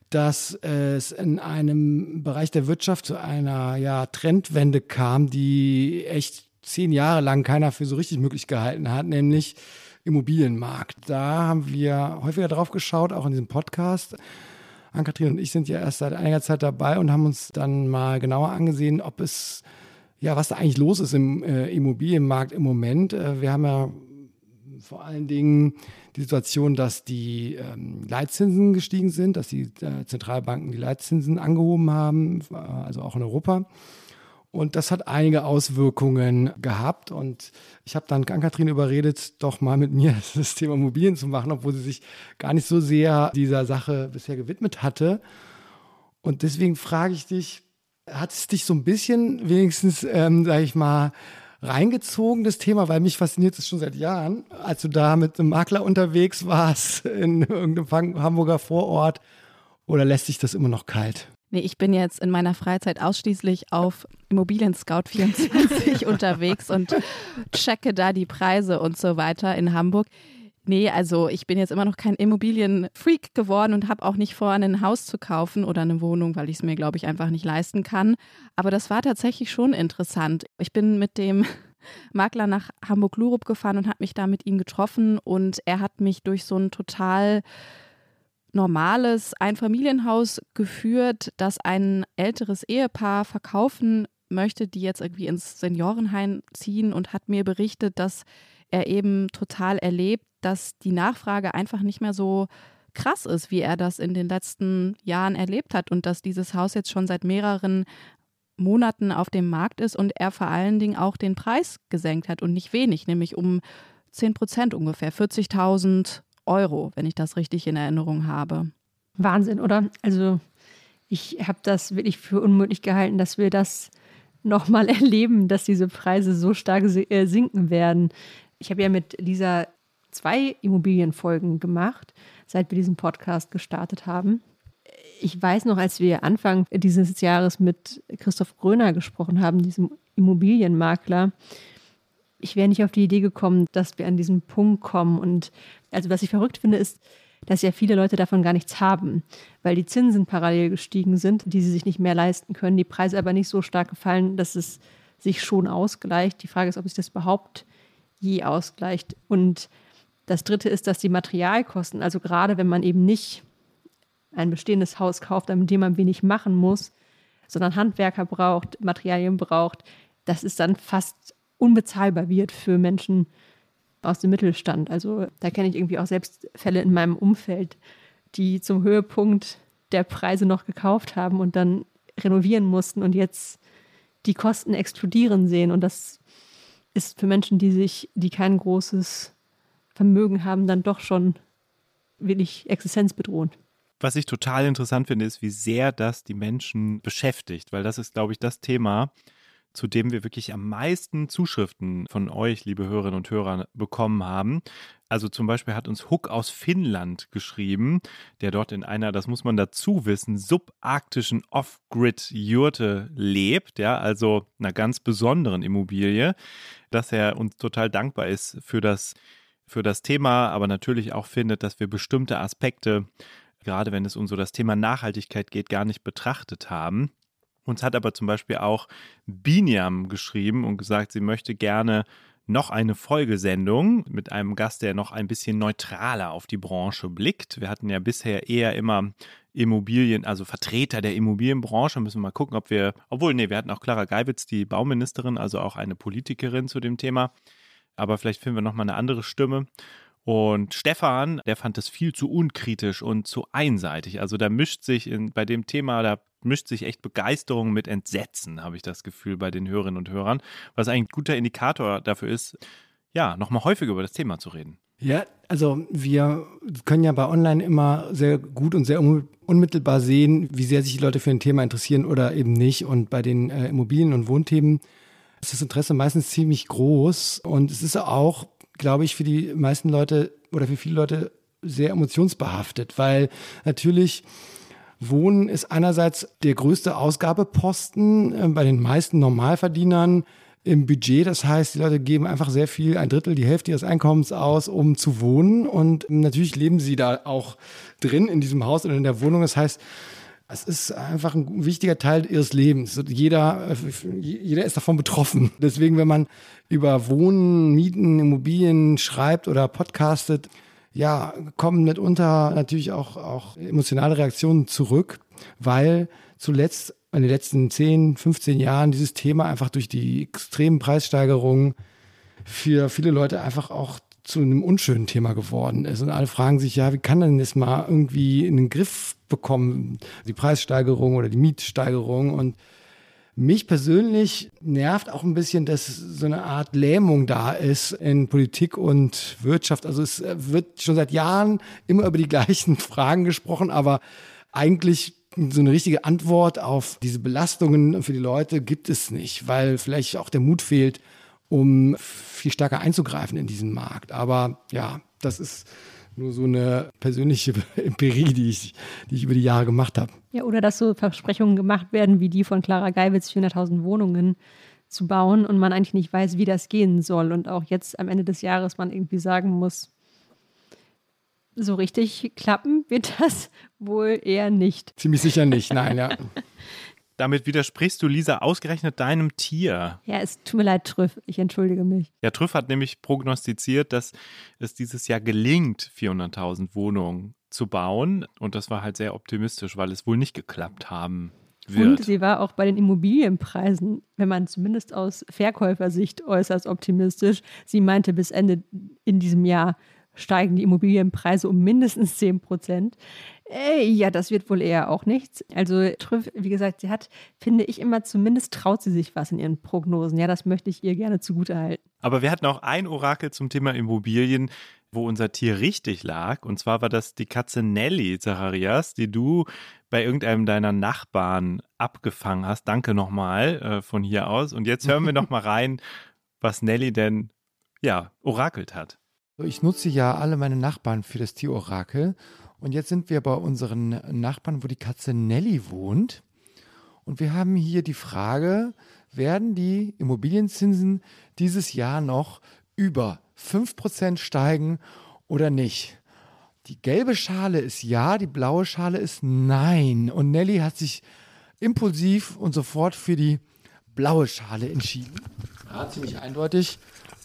dass es in einem Bereich der Wirtschaft zu einer ja, Trendwende kam, die echt zehn Jahre lang keiner für so richtig möglich gehalten hat, nämlich Immobilienmarkt. Da haben wir häufiger drauf geschaut, auch in diesem Podcast. Ann-Kathrin und ich sind ja erst seit einiger Zeit dabei und haben uns dann mal genauer angesehen, ob es, ja, was da eigentlich los ist im äh, Immobilienmarkt im Moment. Äh, wir haben ja vor allen Dingen die Situation, dass die ähm, Leitzinsen gestiegen sind, dass die äh, Zentralbanken die Leitzinsen angehoben haben, äh, also auch in Europa. Und das hat einige Auswirkungen gehabt. Und ich habe dann Ann-Kathrin überredet, doch mal mit mir das Thema Immobilien zu machen, obwohl sie sich gar nicht so sehr dieser Sache bisher gewidmet hatte. Und deswegen frage ich dich, hat es dich so ein bisschen wenigstens, ähm, sage ich mal, reingezogen, das Thema, weil mich fasziniert es schon seit Jahren, als du da mit einem Makler unterwegs warst in irgendeinem Hamburger Vorort. Oder lässt sich das immer noch kalt? Nee, ich bin jetzt in meiner Freizeit ausschließlich auf Immobilien Scout 24 unterwegs und checke da die Preise und so weiter in Hamburg. Nee, also ich bin jetzt immer noch kein Immobilienfreak geworden und habe auch nicht vor, ein Haus zu kaufen oder eine Wohnung, weil ich es mir, glaube ich, einfach nicht leisten kann. Aber das war tatsächlich schon interessant. Ich bin mit dem Makler nach Hamburg-Lurup gefahren und habe mich da mit ihm getroffen und er hat mich durch so ein total normales Einfamilienhaus geführt, das ein älteres Ehepaar verkaufen möchte, die jetzt irgendwie ins Seniorenheim ziehen und hat mir berichtet, dass er eben total erlebt, dass die Nachfrage einfach nicht mehr so krass ist, wie er das in den letzten Jahren erlebt hat und dass dieses Haus jetzt schon seit mehreren Monaten auf dem Markt ist und er vor allen Dingen auch den Preis gesenkt hat und nicht wenig, nämlich um 10 Prozent ungefähr, 40.000 Euro, wenn ich das richtig in Erinnerung habe. Wahnsinn, oder? Also ich habe das wirklich für unmöglich gehalten, dass wir das nochmal erleben, dass diese Preise so stark äh, sinken werden. Ich habe ja mit Lisa zwei Immobilienfolgen gemacht, seit wir diesen Podcast gestartet haben. Ich weiß noch, als wir Anfang dieses Jahres mit Christoph Gröner gesprochen haben, diesem Immobilienmakler, ich wäre nicht auf die Idee gekommen, dass wir an diesen Punkt kommen. Und also was ich verrückt finde, ist, dass ja viele Leute davon gar nichts haben, weil die Zinsen parallel gestiegen sind, die sie sich nicht mehr leisten können, die Preise aber nicht so stark gefallen, dass es sich schon ausgleicht. Die Frage ist, ob sich das überhaupt je ausgleicht. Und Das dritte ist, dass die Materialkosten, also gerade wenn man eben nicht ein bestehendes Haus kauft, mit dem man wenig machen muss, sondern Handwerker braucht, Materialien braucht, dass es dann fast unbezahlbar wird für Menschen aus dem Mittelstand. Also da kenne ich irgendwie auch selbst Fälle in meinem Umfeld, die zum Höhepunkt der Preise noch gekauft haben und dann renovieren mussten und jetzt die Kosten explodieren sehen. Und das ist für Menschen, die sich, die kein großes Vermögen haben, dann doch schon wirklich existenzbedrohend. Was ich total interessant finde, ist, wie sehr das die Menschen beschäftigt, weil das ist, glaube ich, das Thema, zu dem wir wirklich am meisten Zuschriften von euch, liebe Hörerinnen und Hörer, bekommen haben. Also zum Beispiel hat uns Hook aus Finnland geschrieben, der dort in einer, das muss man dazu wissen, subarktischen Off-Grid-Jurte lebt, ja, also einer ganz besonderen Immobilie, dass er uns total dankbar ist für das, für das Thema, aber natürlich auch findet, dass wir bestimmte Aspekte, gerade wenn es um so das Thema Nachhaltigkeit geht, gar nicht betrachtet haben. Uns hat aber zum Beispiel auch Biniam geschrieben und gesagt, sie möchte gerne noch eine Folgesendung mit einem Gast, der noch ein bisschen neutraler auf die Branche blickt. Wir hatten ja bisher eher immer Immobilien, also Vertreter der Immobilienbranche. Müssen wir mal gucken, ob wir, obwohl, nee, wir hatten auch Clara Geibitz, die Bauministerin, also auch eine Politikerin zu dem Thema. Aber vielleicht finden wir noch mal eine andere Stimme. Und Stefan, der fand es viel zu unkritisch und zu einseitig. Also da mischt sich in, bei dem Thema, da mischt sich echt Begeisterung mit Entsetzen, habe ich das Gefühl, bei den Hörerinnen und Hörern, was ein guter Indikator dafür ist, ja, nochmal häufiger über das Thema zu reden. Ja, also wir können ja bei Online immer sehr gut und sehr unmittelbar sehen, wie sehr sich die Leute für ein Thema interessieren oder eben nicht. Und bei den äh, Immobilien- und Wohnthemen ist das Interesse meistens ziemlich groß. Und es ist auch, glaube ich, für die meisten Leute oder für viele Leute sehr emotionsbehaftet, weil natürlich Wohnen ist einerseits der größte Ausgabeposten äh, bei den meisten Normalverdienern im Budget. Das heißt, die Leute geben einfach sehr viel, ein Drittel, die Hälfte ihres Einkommens aus, um zu wohnen. Und natürlich leben sie da auch drin in diesem Haus oder in der Wohnung. Das heißt, es ist einfach ein wichtiger Teil ihres Lebens. Jeder, jeder ist davon betroffen. Deswegen, wenn man über Wohnen, Mieten, Immobilien schreibt oder podcastet, ja, kommen mitunter natürlich auch, auch emotionale Reaktionen zurück, weil zuletzt in den letzten 10, 15 Jahren dieses Thema einfach durch die extremen Preissteigerungen für viele Leute einfach auch zu einem unschönen Thema geworden ist. Und alle fragen sich, ja, wie kann denn das mal irgendwie in den Griff bekommen, die Preissteigerung oder die Mietsteigerung? Und mich persönlich nervt auch ein bisschen, dass so eine Art Lähmung da ist in Politik und Wirtschaft. Also es wird schon seit Jahren immer über die gleichen Fragen gesprochen, aber eigentlich so eine richtige Antwort auf diese Belastungen für die Leute gibt es nicht, weil vielleicht auch der Mut fehlt, um viel stärker einzugreifen in diesen Markt. Aber ja, das ist nur so eine persönliche Empirie, die ich, die ich über die Jahre gemacht habe. Ja, oder dass so Versprechungen gemacht werden, wie die von Clara Geiwitz, 400.000 Wohnungen zu bauen und man eigentlich nicht weiß, wie das gehen soll. Und auch jetzt am Ende des Jahres man irgendwie sagen muss, so richtig klappen wird das wohl eher nicht. Ziemlich sicher nicht, nein, ja. Damit widersprichst du, Lisa, ausgerechnet deinem Tier. Ja, es tut mir leid, Trüff. Ich entschuldige mich. Ja, Trüff hat nämlich prognostiziert, dass es dieses Jahr gelingt, 400.000 Wohnungen zu bauen. Und das war halt sehr optimistisch, weil es wohl nicht geklappt haben wird. Und sie war auch bei den Immobilienpreisen, wenn man zumindest aus Verkäufersicht äußerst optimistisch. Sie meinte, bis Ende in diesem Jahr steigen die Immobilienpreise um mindestens 10 Prozent. Äh, ja, das wird wohl eher auch nichts. Also Trüff, wie gesagt, sie hat, finde ich immer, zumindest traut sie sich was in ihren Prognosen. Ja, das möchte ich ihr gerne zugutehalten. Aber wir hatten auch ein Orakel zum Thema Immobilien, wo unser Tier richtig lag. Und zwar war das die Katze Nelly, Zacharias, die du bei irgendeinem deiner Nachbarn abgefangen hast. Danke nochmal äh, von hier aus. Und jetzt hören wir nochmal rein, was Nelly denn, ja, orakelt hat. Ich nutze ja alle meine Nachbarn für das Tierorakel. Und jetzt sind wir bei unseren Nachbarn, wo die Katze Nelly wohnt. Und wir haben hier die Frage, werden die Immobilienzinsen dieses Jahr noch über 5% steigen oder nicht? Die gelbe Schale ist ja, die blaue Schale ist nein. Und Nelly hat sich impulsiv und sofort für die blaue Schale entschieden. Ja, ziemlich eindeutig.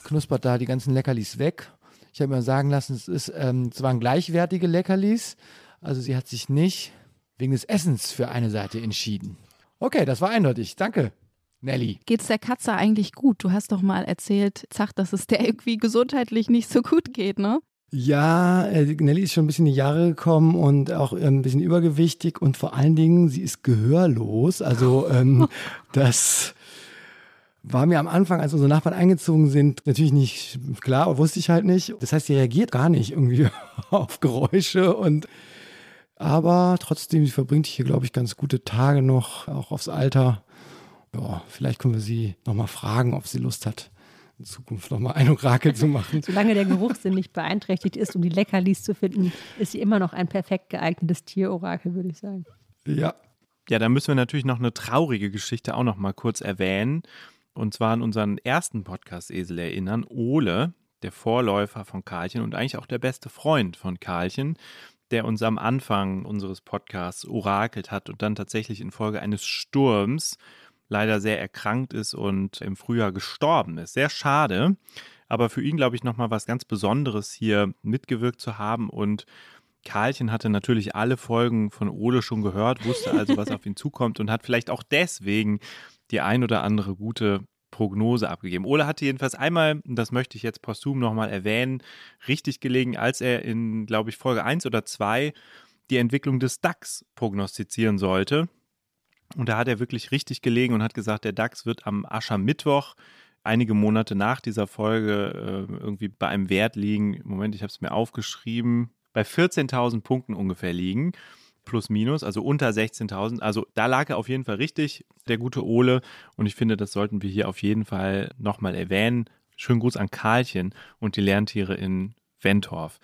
Knuspert da die ganzen Leckerlis weg Ich habe mir sagen lassen, es, ist, ähm, es waren gleichwertige Leckerlis. Also sie hat sich nicht wegen des Essens für eine Seite entschieden. Okay, das war eindeutig. Danke, Nelly. Geht's der Katze eigentlich gut? Du hast doch mal erzählt, Zach, dass es der irgendwie gesundheitlich nicht so gut geht, ne? Ja, äh, Nelly ist schon ein bisschen in die Jahre gekommen und auch äh, ein bisschen übergewichtig und vor allen Dingen, sie ist gehörlos. Also ähm, das war mir am Anfang, als unsere Nachbarn eingezogen sind, natürlich nicht klar, wusste ich halt nicht. Das heißt, sie reagiert gar nicht irgendwie auf Geräusche und aber trotzdem, sie verbringt hier, glaube ich, ganz gute Tage noch, auch aufs Alter. Ja, vielleicht können wir sie nochmal fragen, ob sie Lust hat, in Zukunft nochmal ein Orakel zu machen. Solange der Geruchssinn nicht beeinträchtigt ist, um die Leckerlis zu finden, ist sie immer noch ein perfekt geeignetes Tierorakel, würde ich sagen. Ja. Ja, da müssen wir natürlich noch eine traurige Geschichte auch noch mal kurz erwähnen. Und zwar an unseren ersten Podcast-Esel erinnern. Ole, der Vorläufer von Karlchen und eigentlich auch der beste Freund von Karlchen, der uns am Anfang unseres Podcasts orakelt hat und dann tatsächlich infolge eines Sturms leider sehr erkrankt ist und im Frühjahr gestorben ist. Sehr schade, aber für ihn glaube ich nochmal was ganz Besonderes hier mitgewirkt zu haben und Karlchen hatte natürlich alle Folgen von Ole schon gehört, wusste also, was auf ihn zukommt und hat vielleicht auch deswegen die ein oder andere gute Prognose abgegeben. Ole hatte jedenfalls einmal, das möchte ich jetzt posthum nochmal erwähnen, richtig gelegen, als er in, glaube ich, Folge 1 oder 2 die Entwicklung des DAX prognostizieren sollte. Und da hat er wirklich richtig gelegen und hat gesagt, der DAX wird am Aschermittwoch einige Monate nach dieser Folge äh, irgendwie bei einem Wert liegen. Moment, ich habe es mir aufgeschrieben, bei 14.000 Punkten ungefähr liegen plus minus, also unter 16.000. Also da lag er auf jeden Fall richtig, der gute Ole. Und ich finde, das sollten wir hier auf jeden Fall nochmal erwähnen. Schönen Gruß an Karlchen und die Lerntiere in Wentorf.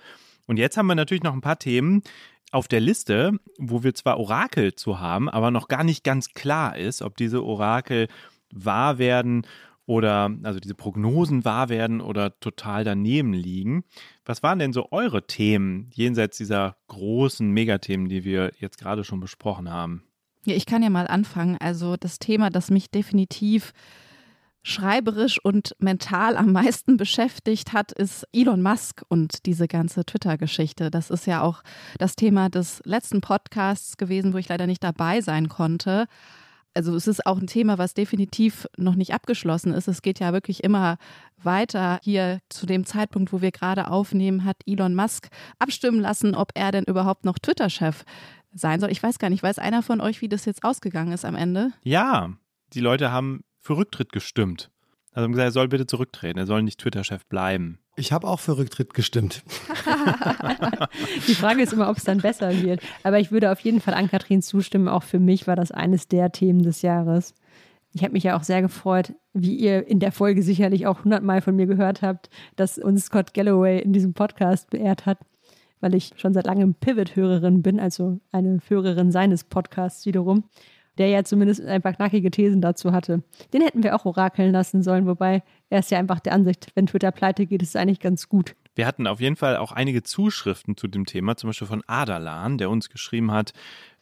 Und jetzt haben wir natürlich noch ein paar Themen auf der Liste, wo wir zwar Orakel zu haben, aber noch gar nicht ganz klar ist, ob diese Orakel wahr werden oder also diese Prognosen wahr werden oder total daneben liegen. Was waren denn so eure Themen jenseits dieser großen Megathemen, die wir jetzt gerade schon besprochen haben? Ja, ich kann ja mal anfangen. Also das Thema, das mich definitiv schreiberisch und mental am meisten beschäftigt hat, ist Elon Musk und diese ganze Twitter-Geschichte. Das ist ja auch das Thema des letzten Podcasts gewesen, wo ich leider nicht dabei sein konnte also es ist auch ein Thema, was definitiv noch nicht abgeschlossen ist. Es geht ja wirklich immer weiter. Hier zu dem Zeitpunkt, wo wir gerade aufnehmen, hat Elon Musk abstimmen lassen, ob er denn überhaupt noch Twitter-Chef sein soll. Ich weiß gar nicht, weiß einer von euch, wie das jetzt ausgegangen ist am Ende? Ja, die Leute haben für Rücktritt gestimmt. Also haben gesagt, er soll bitte zurücktreten, er soll nicht Twitter-Chef bleiben. Ich habe auch für Rücktritt gestimmt. Die Frage ist immer, ob es dann besser wird. Aber ich würde auf jeden Fall an Kathrin zustimmen. Auch für mich war das eines der Themen des Jahres. Ich habe mich ja auch sehr gefreut, wie ihr in der Folge sicherlich auch hundertmal von mir gehört habt, dass uns Scott Galloway in diesem Podcast beehrt hat, weil ich schon seit langem Pivot-Hörerin bin, also eine Hörerin seines Podcasts wiederum der ja zumindest ein paar knackige Thesen dazu hatte. Den hätten wir auch orakeln lassen sollen, wobei er ist ja einfach der Ansicht, wenn Twitter pleite geht, ist es eigentlich ganz gut. Wir hatten auf jeden Fall auch einige Zuschriften zu dem Thema, zum Beispiel von Adalan, der uns geschrieben hat,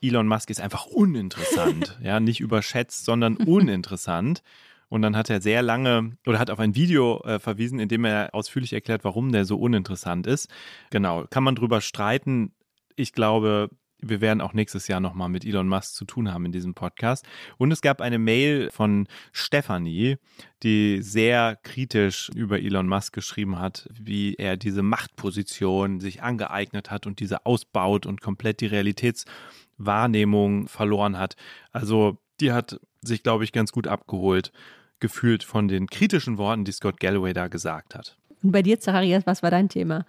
Elon Musk ist einfach uninteressant. ja, nicht überschätzt, sondern uninteressant. Und dann hat er sehr lange oder hat auf ein Video äh, verwiesen, in dem er ausführlich erklärt, warum der so uninteressant ist. Genau, kann man drüber streiten. Ich glaube, wir werden auch nächstes Jahr nochmal mit Elon Musk zu tun haben in diesem Podcast. Und es gab eine Mail von Stefanie, die sehr kritisch über Elon Musk geschrieben hat, wie er diese Machtposition sich angeeignet hat und diese ausbaut und komplett die Realitätswahrnehmung verloren hat. Also die hat sich, glaube ich, ganz gut abgeholt gefühlt von den kritischen Worten, die Scott Galloway da gesagt hat. Und bei dir, Zacharias, was war dein Thema?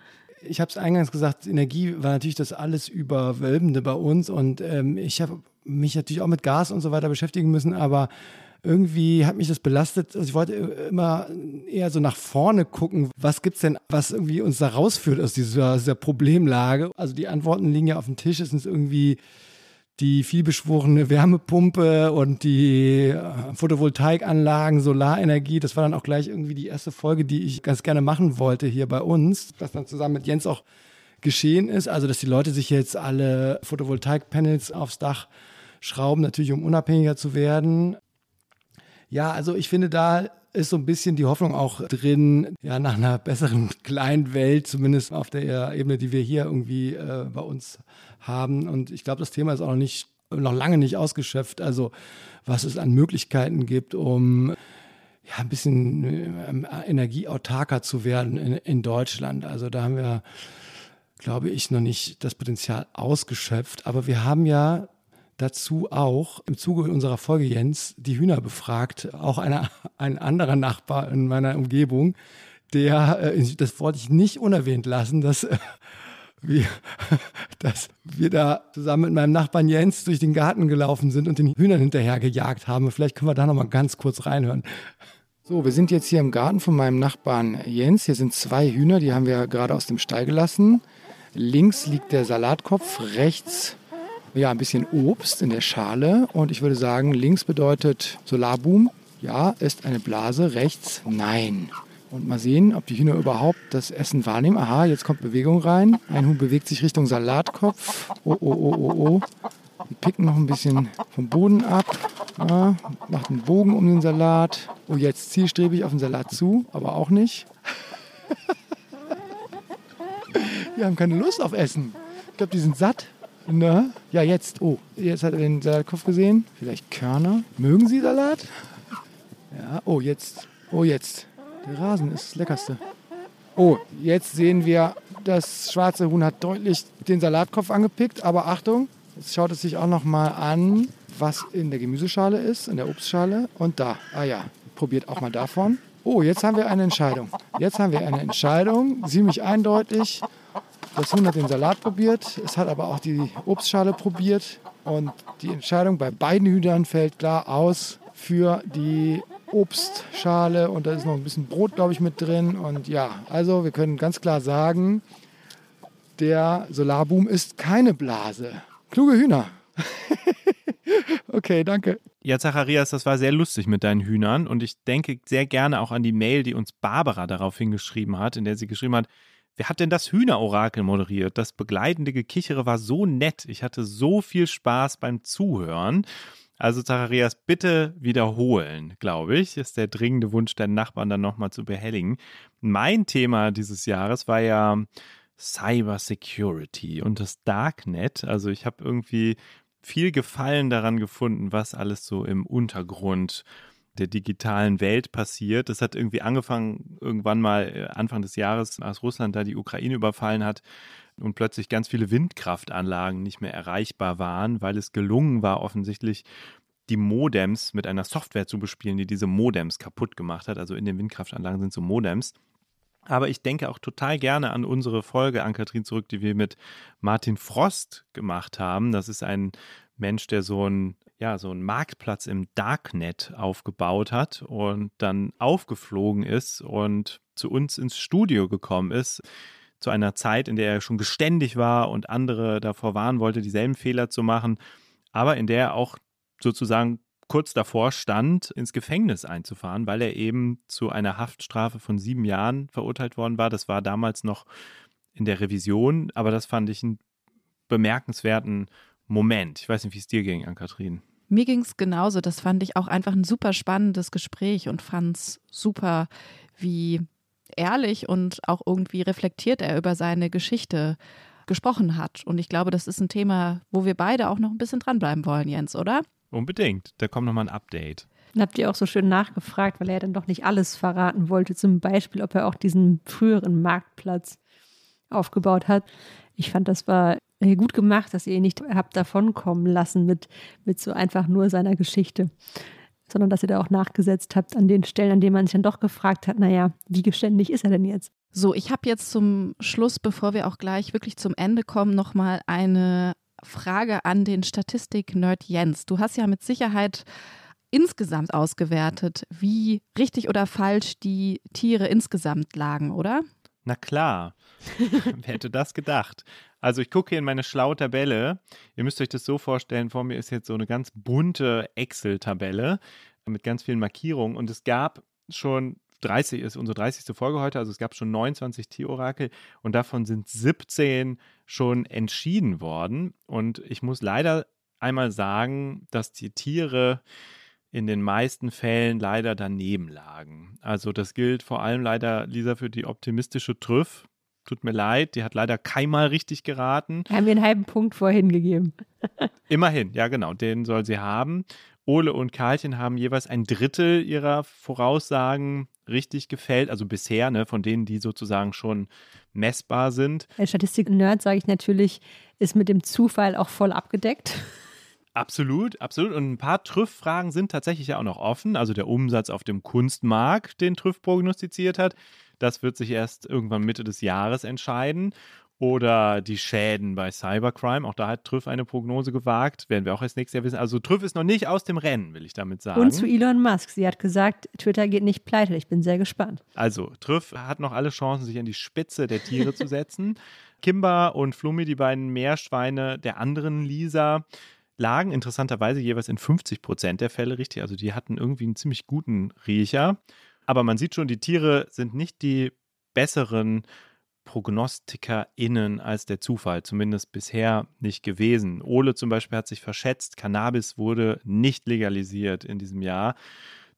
Ich habe es eingangs gesagt, Energie war natürlich das alles Überwölbende bei uns und ähm, ich habe mich natürlich auch mit Gas und so weiter beschäftigen müssen, aber irgendwie hat mich das belastet. Also ich wollte immer eher so nach vorne gucken, was gibt es denn, was irgendwie uns da rausführt aus dieser, dieser Problemlage. Also die Antworten liegen ja auf dem Tisch, es sind irgendwie die vielbeschworene Wärmepumpe und die äh, Photovoltaikanlagen, Solarenergie. Das war dann auch gleich irgendwie die erste Folge, die ich ganz gerne machen wollte hier bei uns, was dann zusammen mit Jens auch geschehen ist. Also, dass die Leute sich jetzt alle Photovoltaikpanels aufs Dach schrauben, natürlich um unabhängiger zu werden. Ja, also ich finde da ist so ein bisschen die Hoffnung auch drin, ja, nach einer besseren kleinen Welt, zumindest auf der Ebene, die wir hier irgendwie äh, bei uns haben. Und ich glaube, das Thema ist auch noch nicht, noch lange nicht ausgeschöpft. Also, was es an Möglichkeiten gibt, um ja, ein bisschen äh, energieautarker zu werden in, in Deutschland. Also da haben wir, glaube ich, noch nicht das Potenzial ausgeschöpft. Aber wir haben ja dazu auch im Zuge unserer Folge Jens die Hühner befragt, auch einer, ein anderer Nachbar in meiner Umgebung, der, äh, das wollte ich nicht unerwähnt lassen, dass wir, dass wir da zusammen mit meinem Nachbarn Jens durch den Garten gelaufen sind und den Hühnern hinterher gejagt haben. Vielleicht können wir da noch mal ganz kurz reinhören. So, wir sind jetzt hier im Garten von meinem Nachbarn Jens. Hier sind zwei Hühner, die haben wir gerade aus dem Stall gelassen. Links liegt der Salatkopf, rechts ja, ein bisschen Obst in der Schale. Und ich würde sagen, links bedeutet Solarboom. Ja, ist eine Blase. Rechts, nein. Und mal sehen, ob die Hühner überhaupt das Essen wahrnehmen. Aha, jetzt kommt Bewegung rein. Ein Huhn bewegt sich Richtung Salatkopf. Oh, oh, oh, oh, oh. Die picken noch ein bisschen vom Boden ab. Ja, macht einen Bogen um den Salat. Oh, jetzt zielstrebig auf den Salat zu, aber auch nicht. die haben keine Lust auf Essen. Ich glaube, die sind satt. Na? Ja, jetzt. Oh, jetzt hat er den Salatkopf gesehen. Vielleicht Körner. Mögen Sie Salat? Ja, oh, jetzt. Oh, jetzt. Der Rasen ist das Leckerste. Oh, jetzt sehen wir, das schwarze Huhn hat deutlich den Salatkopf angepickt. Aber Achtung, jetzt schaut es sich auch noch mal an, was in der Gemüseschale ist, in der Obstschale. Und da, ah ja, probiert auch mal davon. Oh, jetzt haben wir eine Entscheidung. Jetzt haben wir eine Entscheidung, ziemlich eindeutig. Das Huhn hat den Salat probiert, es hat aber auch die Obstschale probiert. Und die Entscheidung bei beiden Hühnern fällt klar aus für die Obstschale. Und da ist noch ein bisschen Brot, glaube ich, mit drin. Und ja, also wir können ganz klar sagen, der Solarboom ist keine Blase. Kluge Hühner. okay, danke. Ja, Zacharias, das war sehr lustig mit deinen Hühnern und ich denke sehr gerne auch an die Mail, die uns Barbara darauf hingeschrieben hat, in der sie geschrieben hat, Wer hat denn das Hühnerorakel moderiert? Das begleitende Gekichere war so nett. Ich hatte so viel Spaß beim Zuhören. Also Zacharias, bitte wiederholen, glaube ich, ist der dringende Wunsch, deinen Nachbarn dann nochmal zu behelligen. Mein Thema dieses Jahres war ja Cyber Security und das Darknet. Also ich habe irgendwie viel Gefallen daran gefunden, was alles so im Untergrund der digitalen Welt passiert. Das hat irgendwie angefangen, irgendwann mal äh, Anfang des Jahres, als Russland da die Ukraine überfallen hat und plötzlich ganz viele Windkraftanlagen nicht mehr erreichbar waren, weil es gelungen war, offensichtlich die Modems mit einer Software zu bespielen, die diese Modems kaputt gemacht hat. Also in den Windkraftanlagen sind so Modems. Aber ich denke auch total gerne an unsere Folge an Kathrin zurück, die wir mit Martin Frost gemacht haben. Das ist ein Mensch, der so ein ja, so einen Marktplatz im Darknet aufgebaut hat und dann aufgeflogen ist und zu uns ins Studio gekommen ist, zu einer Zeit, in der er schon geständig war und andere davor warnen wollte, dieselben Fehler zu machen, aber in der er auch sozusagen kurz davor stand, ins Gefängnis einzufahren, weil er eben zu einer Haftstrafe von sieben Jahren verurteilt worden war. Das war damals noch in der Revision, aber das fand ich einen bemerkenswerten Moment. Ich weiß nicht, wie es dir ging, Ann-Kathrin. Mir ging es genauso. Das fand ich auch einfach ein super spannendes Gespräch und fand es super, wie ehrlich und auch irgendwie reflektiert er über seine Geschichte gesprochen hat. Und ich glaube, das ist ein Thema, wo wir beide auch noch ein bisschen dranbleiben wollen, Jens, oder? Unbedingt. Da kommt nochmal ein Update. Dann habt ihr auch so schön nachgefragt, weil er dann doch nicht alles verraten wollte. Zum Beispiel, ob er auch diesen früheren Marktplatz aufgebaut hat. Ich fand, das war gut gemacht, dass ihr ihn nicht habt davonkommen lassen mit, mit so einfach nur seiner Geschichte, sondern dass ihr da auch nachgesetzt habt an den Stellen, an denen man sich dann doch gefragt hat, naja, wie geständig ist er denn jetzt? So, ich habe jetzt zum Schluss, bevor wir auch gleich wirklich zum Ende kommen, nochmal eine Frage an den Statistik-Nerd Jens. Du hast ja mit Sicherheit insgesamt ausgewertet, wie richtig oder falsch die Tiere insgesamt lagen, oder? Na klar. Wer hätte das gedacht? Also ich gucke hier in meine schlaue Tabelle. Ihr müsst euch das so vorstellen, vor mir ist jetzt so eine ganz bunte Excel-Tabelle mit ganz vielen Markierungen und es gab schon 30 ist unsere 30. Folge heute, also es gab schon 29 Tierorakel und davon sind 17 schon entschieden worden und ich muss leider einmal sagen, dass die Tiere in den meisten Fällen leider daneben lagen. Also das gilt vor allem leider, Lisa, für die optimistische Trüff. Tut mir leid, die hat leider keinmal richtig geraten. Haben wir einen halben Punkt vorhin gegeben. Immerhin, ja genau, den soll sie haben. Ole und Karlchen haben jeweils ein Drittel ihrer Voraussagen richtig gefällt, also bisher, ne, von denen, die sozusagen schon messbar sind. Als Statistik-Nerd sage ich natürlich, ist mit dem Zufall auch voll abgedeckt. Absolut, absolut. Und ein paar Trüff-Fragen sind tatsächlich ja auch noch offen. Also der Umsatz auf dem Kunstmarkt, den Trüff prognostiziert hat, das wird sich erst irgendwann Mitte des Jahres entscheiden. Oder die Schäden bei Cybercrime, auch da hat Trüff eine Prognose gewagt, werden wir auch erst nächstes Jahr wissen. Also Trüff ist noch nicht aus dem Rennen, will ich damit sagen. Und zu Elon Musk. Sie hat gesagt, Twitter geht nicht pleite. Ich bin sehr gespannt. Also Trüff hat noch alle Chancen, sich an die Spitze der Tiere zu setzen. Kimba und Flummi, die beiden Meerschweine der anderen Lisa, lagen interessanterweise jeweils in 50 Prozent der Fälle richtig. Also die hatten irgendwie einen ziemlich guten Riecher. Aber man sieht schon, die Tiere sind nicht die besseren PrognostikerInnen als der Zufall, zumindest bisher nicht gewesen. Ole zum Beispiel hat sich verschätzt, Cannabis wurde nicht legalisiert in diesem Jahr.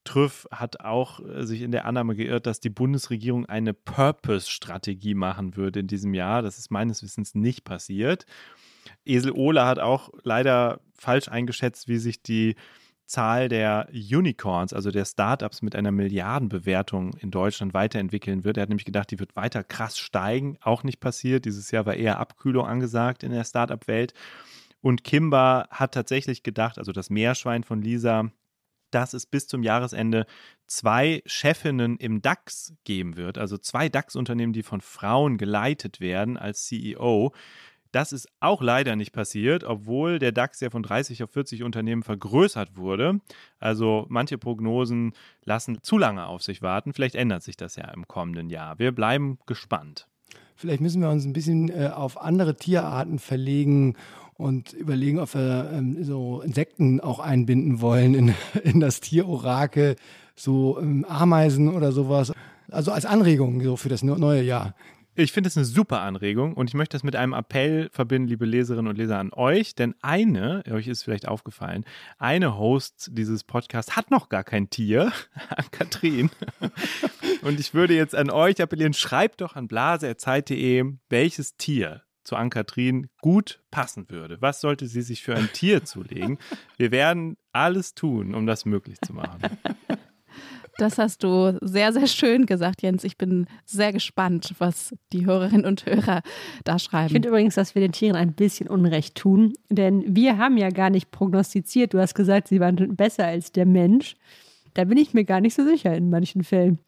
Trüff hat auch äh, sich in der Annahme geirrt, dass die Bundesregierung eine Purpose-Strategie machen würde in diesem Jahr. Das ist meines Wissens nicht passiert. Esel Ole hat auch leider falsch eingeschätzt, wie sich die Zahl der Unicorns, also der Startups mit einer Milliardenbewertung in Deutschland weiterentwickeln wird. Er hat nämlich gedacht, die wird weiter krass steigen. Auch nicht passiert. Dieses Jahr war eher Abkühlung angesagt in der Startup-Welt. Und Kimba hat tatsächlich gedacht, also das Meerschwein von Lisa, dass es bis zum Jahresende zwei Chefinnen im DAX geben wird, also zwei DAX-Unternehmen, die von Frauen geleitet werden als CEO. Das ist auch leider nicht passiert, obwohl der DAX ja von 30 auf 40 Unternehmen vergrößert wurde. Also manche Prognosen lassen zu lange auf sich warten. Vielleicht ändert sich das ja im kommenden Jahr. Wir bleiben gespannt. Vielleicht müssen wir uns ein bisschen äh, auf andere Tierarten verlegen und überlegen, ob wir ähm, so Insekten auch einbinden wollen in, in das Tierorakel, so ähm, Ameisen oder sowas. Also als Anregung so für das neue Jahr. Ich finde es eine super Anregung und ich möchte das mit einem Appell verbinden, liebe Leserinnen und Leser, an euch. Denn eine, euch ist vielleicht aufgefallen, eine Host dieses Podcasts hat noch gar kein Tier, an Katrin. Und ich würde jetzt an euch appellieren, schreibt doch an blase.zeit.de, welches Tier zu Ann-Kathrin gut passen würde. Was sollte sie sich für ein Tier zulegen? Wir werden alles tun, um das möglich zu machen. Das hast du sehr, sehr schön gesagt, Jens. Ich bin sehr gespannt, was die Hörerinnen und Hörer da schreiben. Ich finde übrigens, dass wir den Tieren ein bisschen Unrecht tun, denn wir haben ja gar nicht prognostiziert. Du hast gesagt, sie waren besser als der Mensch. Da bin ich mir gar nicht so sicher in manchen Fällen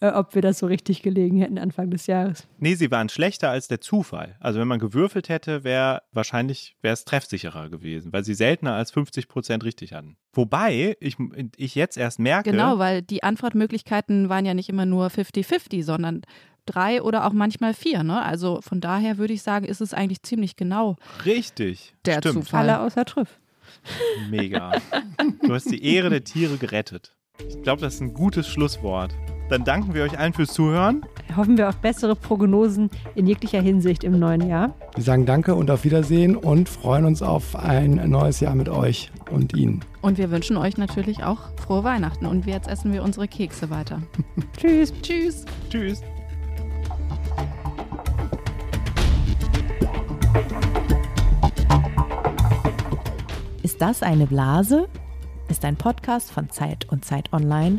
ob wir das so richtig gelegen hätten Anfang des Jahres. Nee, sie waren schlechter als der Zufall. Also wenn man gewürfelt hätte, wäre wahrscheinlich wäre es treffsicherer gewesen, weil sie seltener als 50 Prozent richtig hatten. Wobei ich, ich jetzt erst merke. Genau, weil die Antwortmöglichkeiten waren ja nicht immer nur 50-50, sondern drei oder auch manchmal vier. Ne? Also von daher würde ich sagen, ist es eigentlich ziemlich genau. Richtig. Der Stimmt. Zufall Alle außer Trüff. Mega. Du hast die Ehre der Tiere gerettet. Ich glaube, das ist ein gutes Schlusswort. Dann danken wir euch allen fürs Zuhören. Hoffen wir auf bessere Prognosen in jeglicher Hinsicht im neuen Jahr. Wir sagen Danke und auf Wiedersehen und freuen uns auf ein neues Jahr mit euch und Ihnen. Und wir wünschen euch natürlich auch frohe Weihnachten. Und jetzt essen wir unsere Kekse weiter. Tschüss. Tschüss. Tschüss. Ist das eine Blase? Ist ein Podcast von Zeit und Zeit Online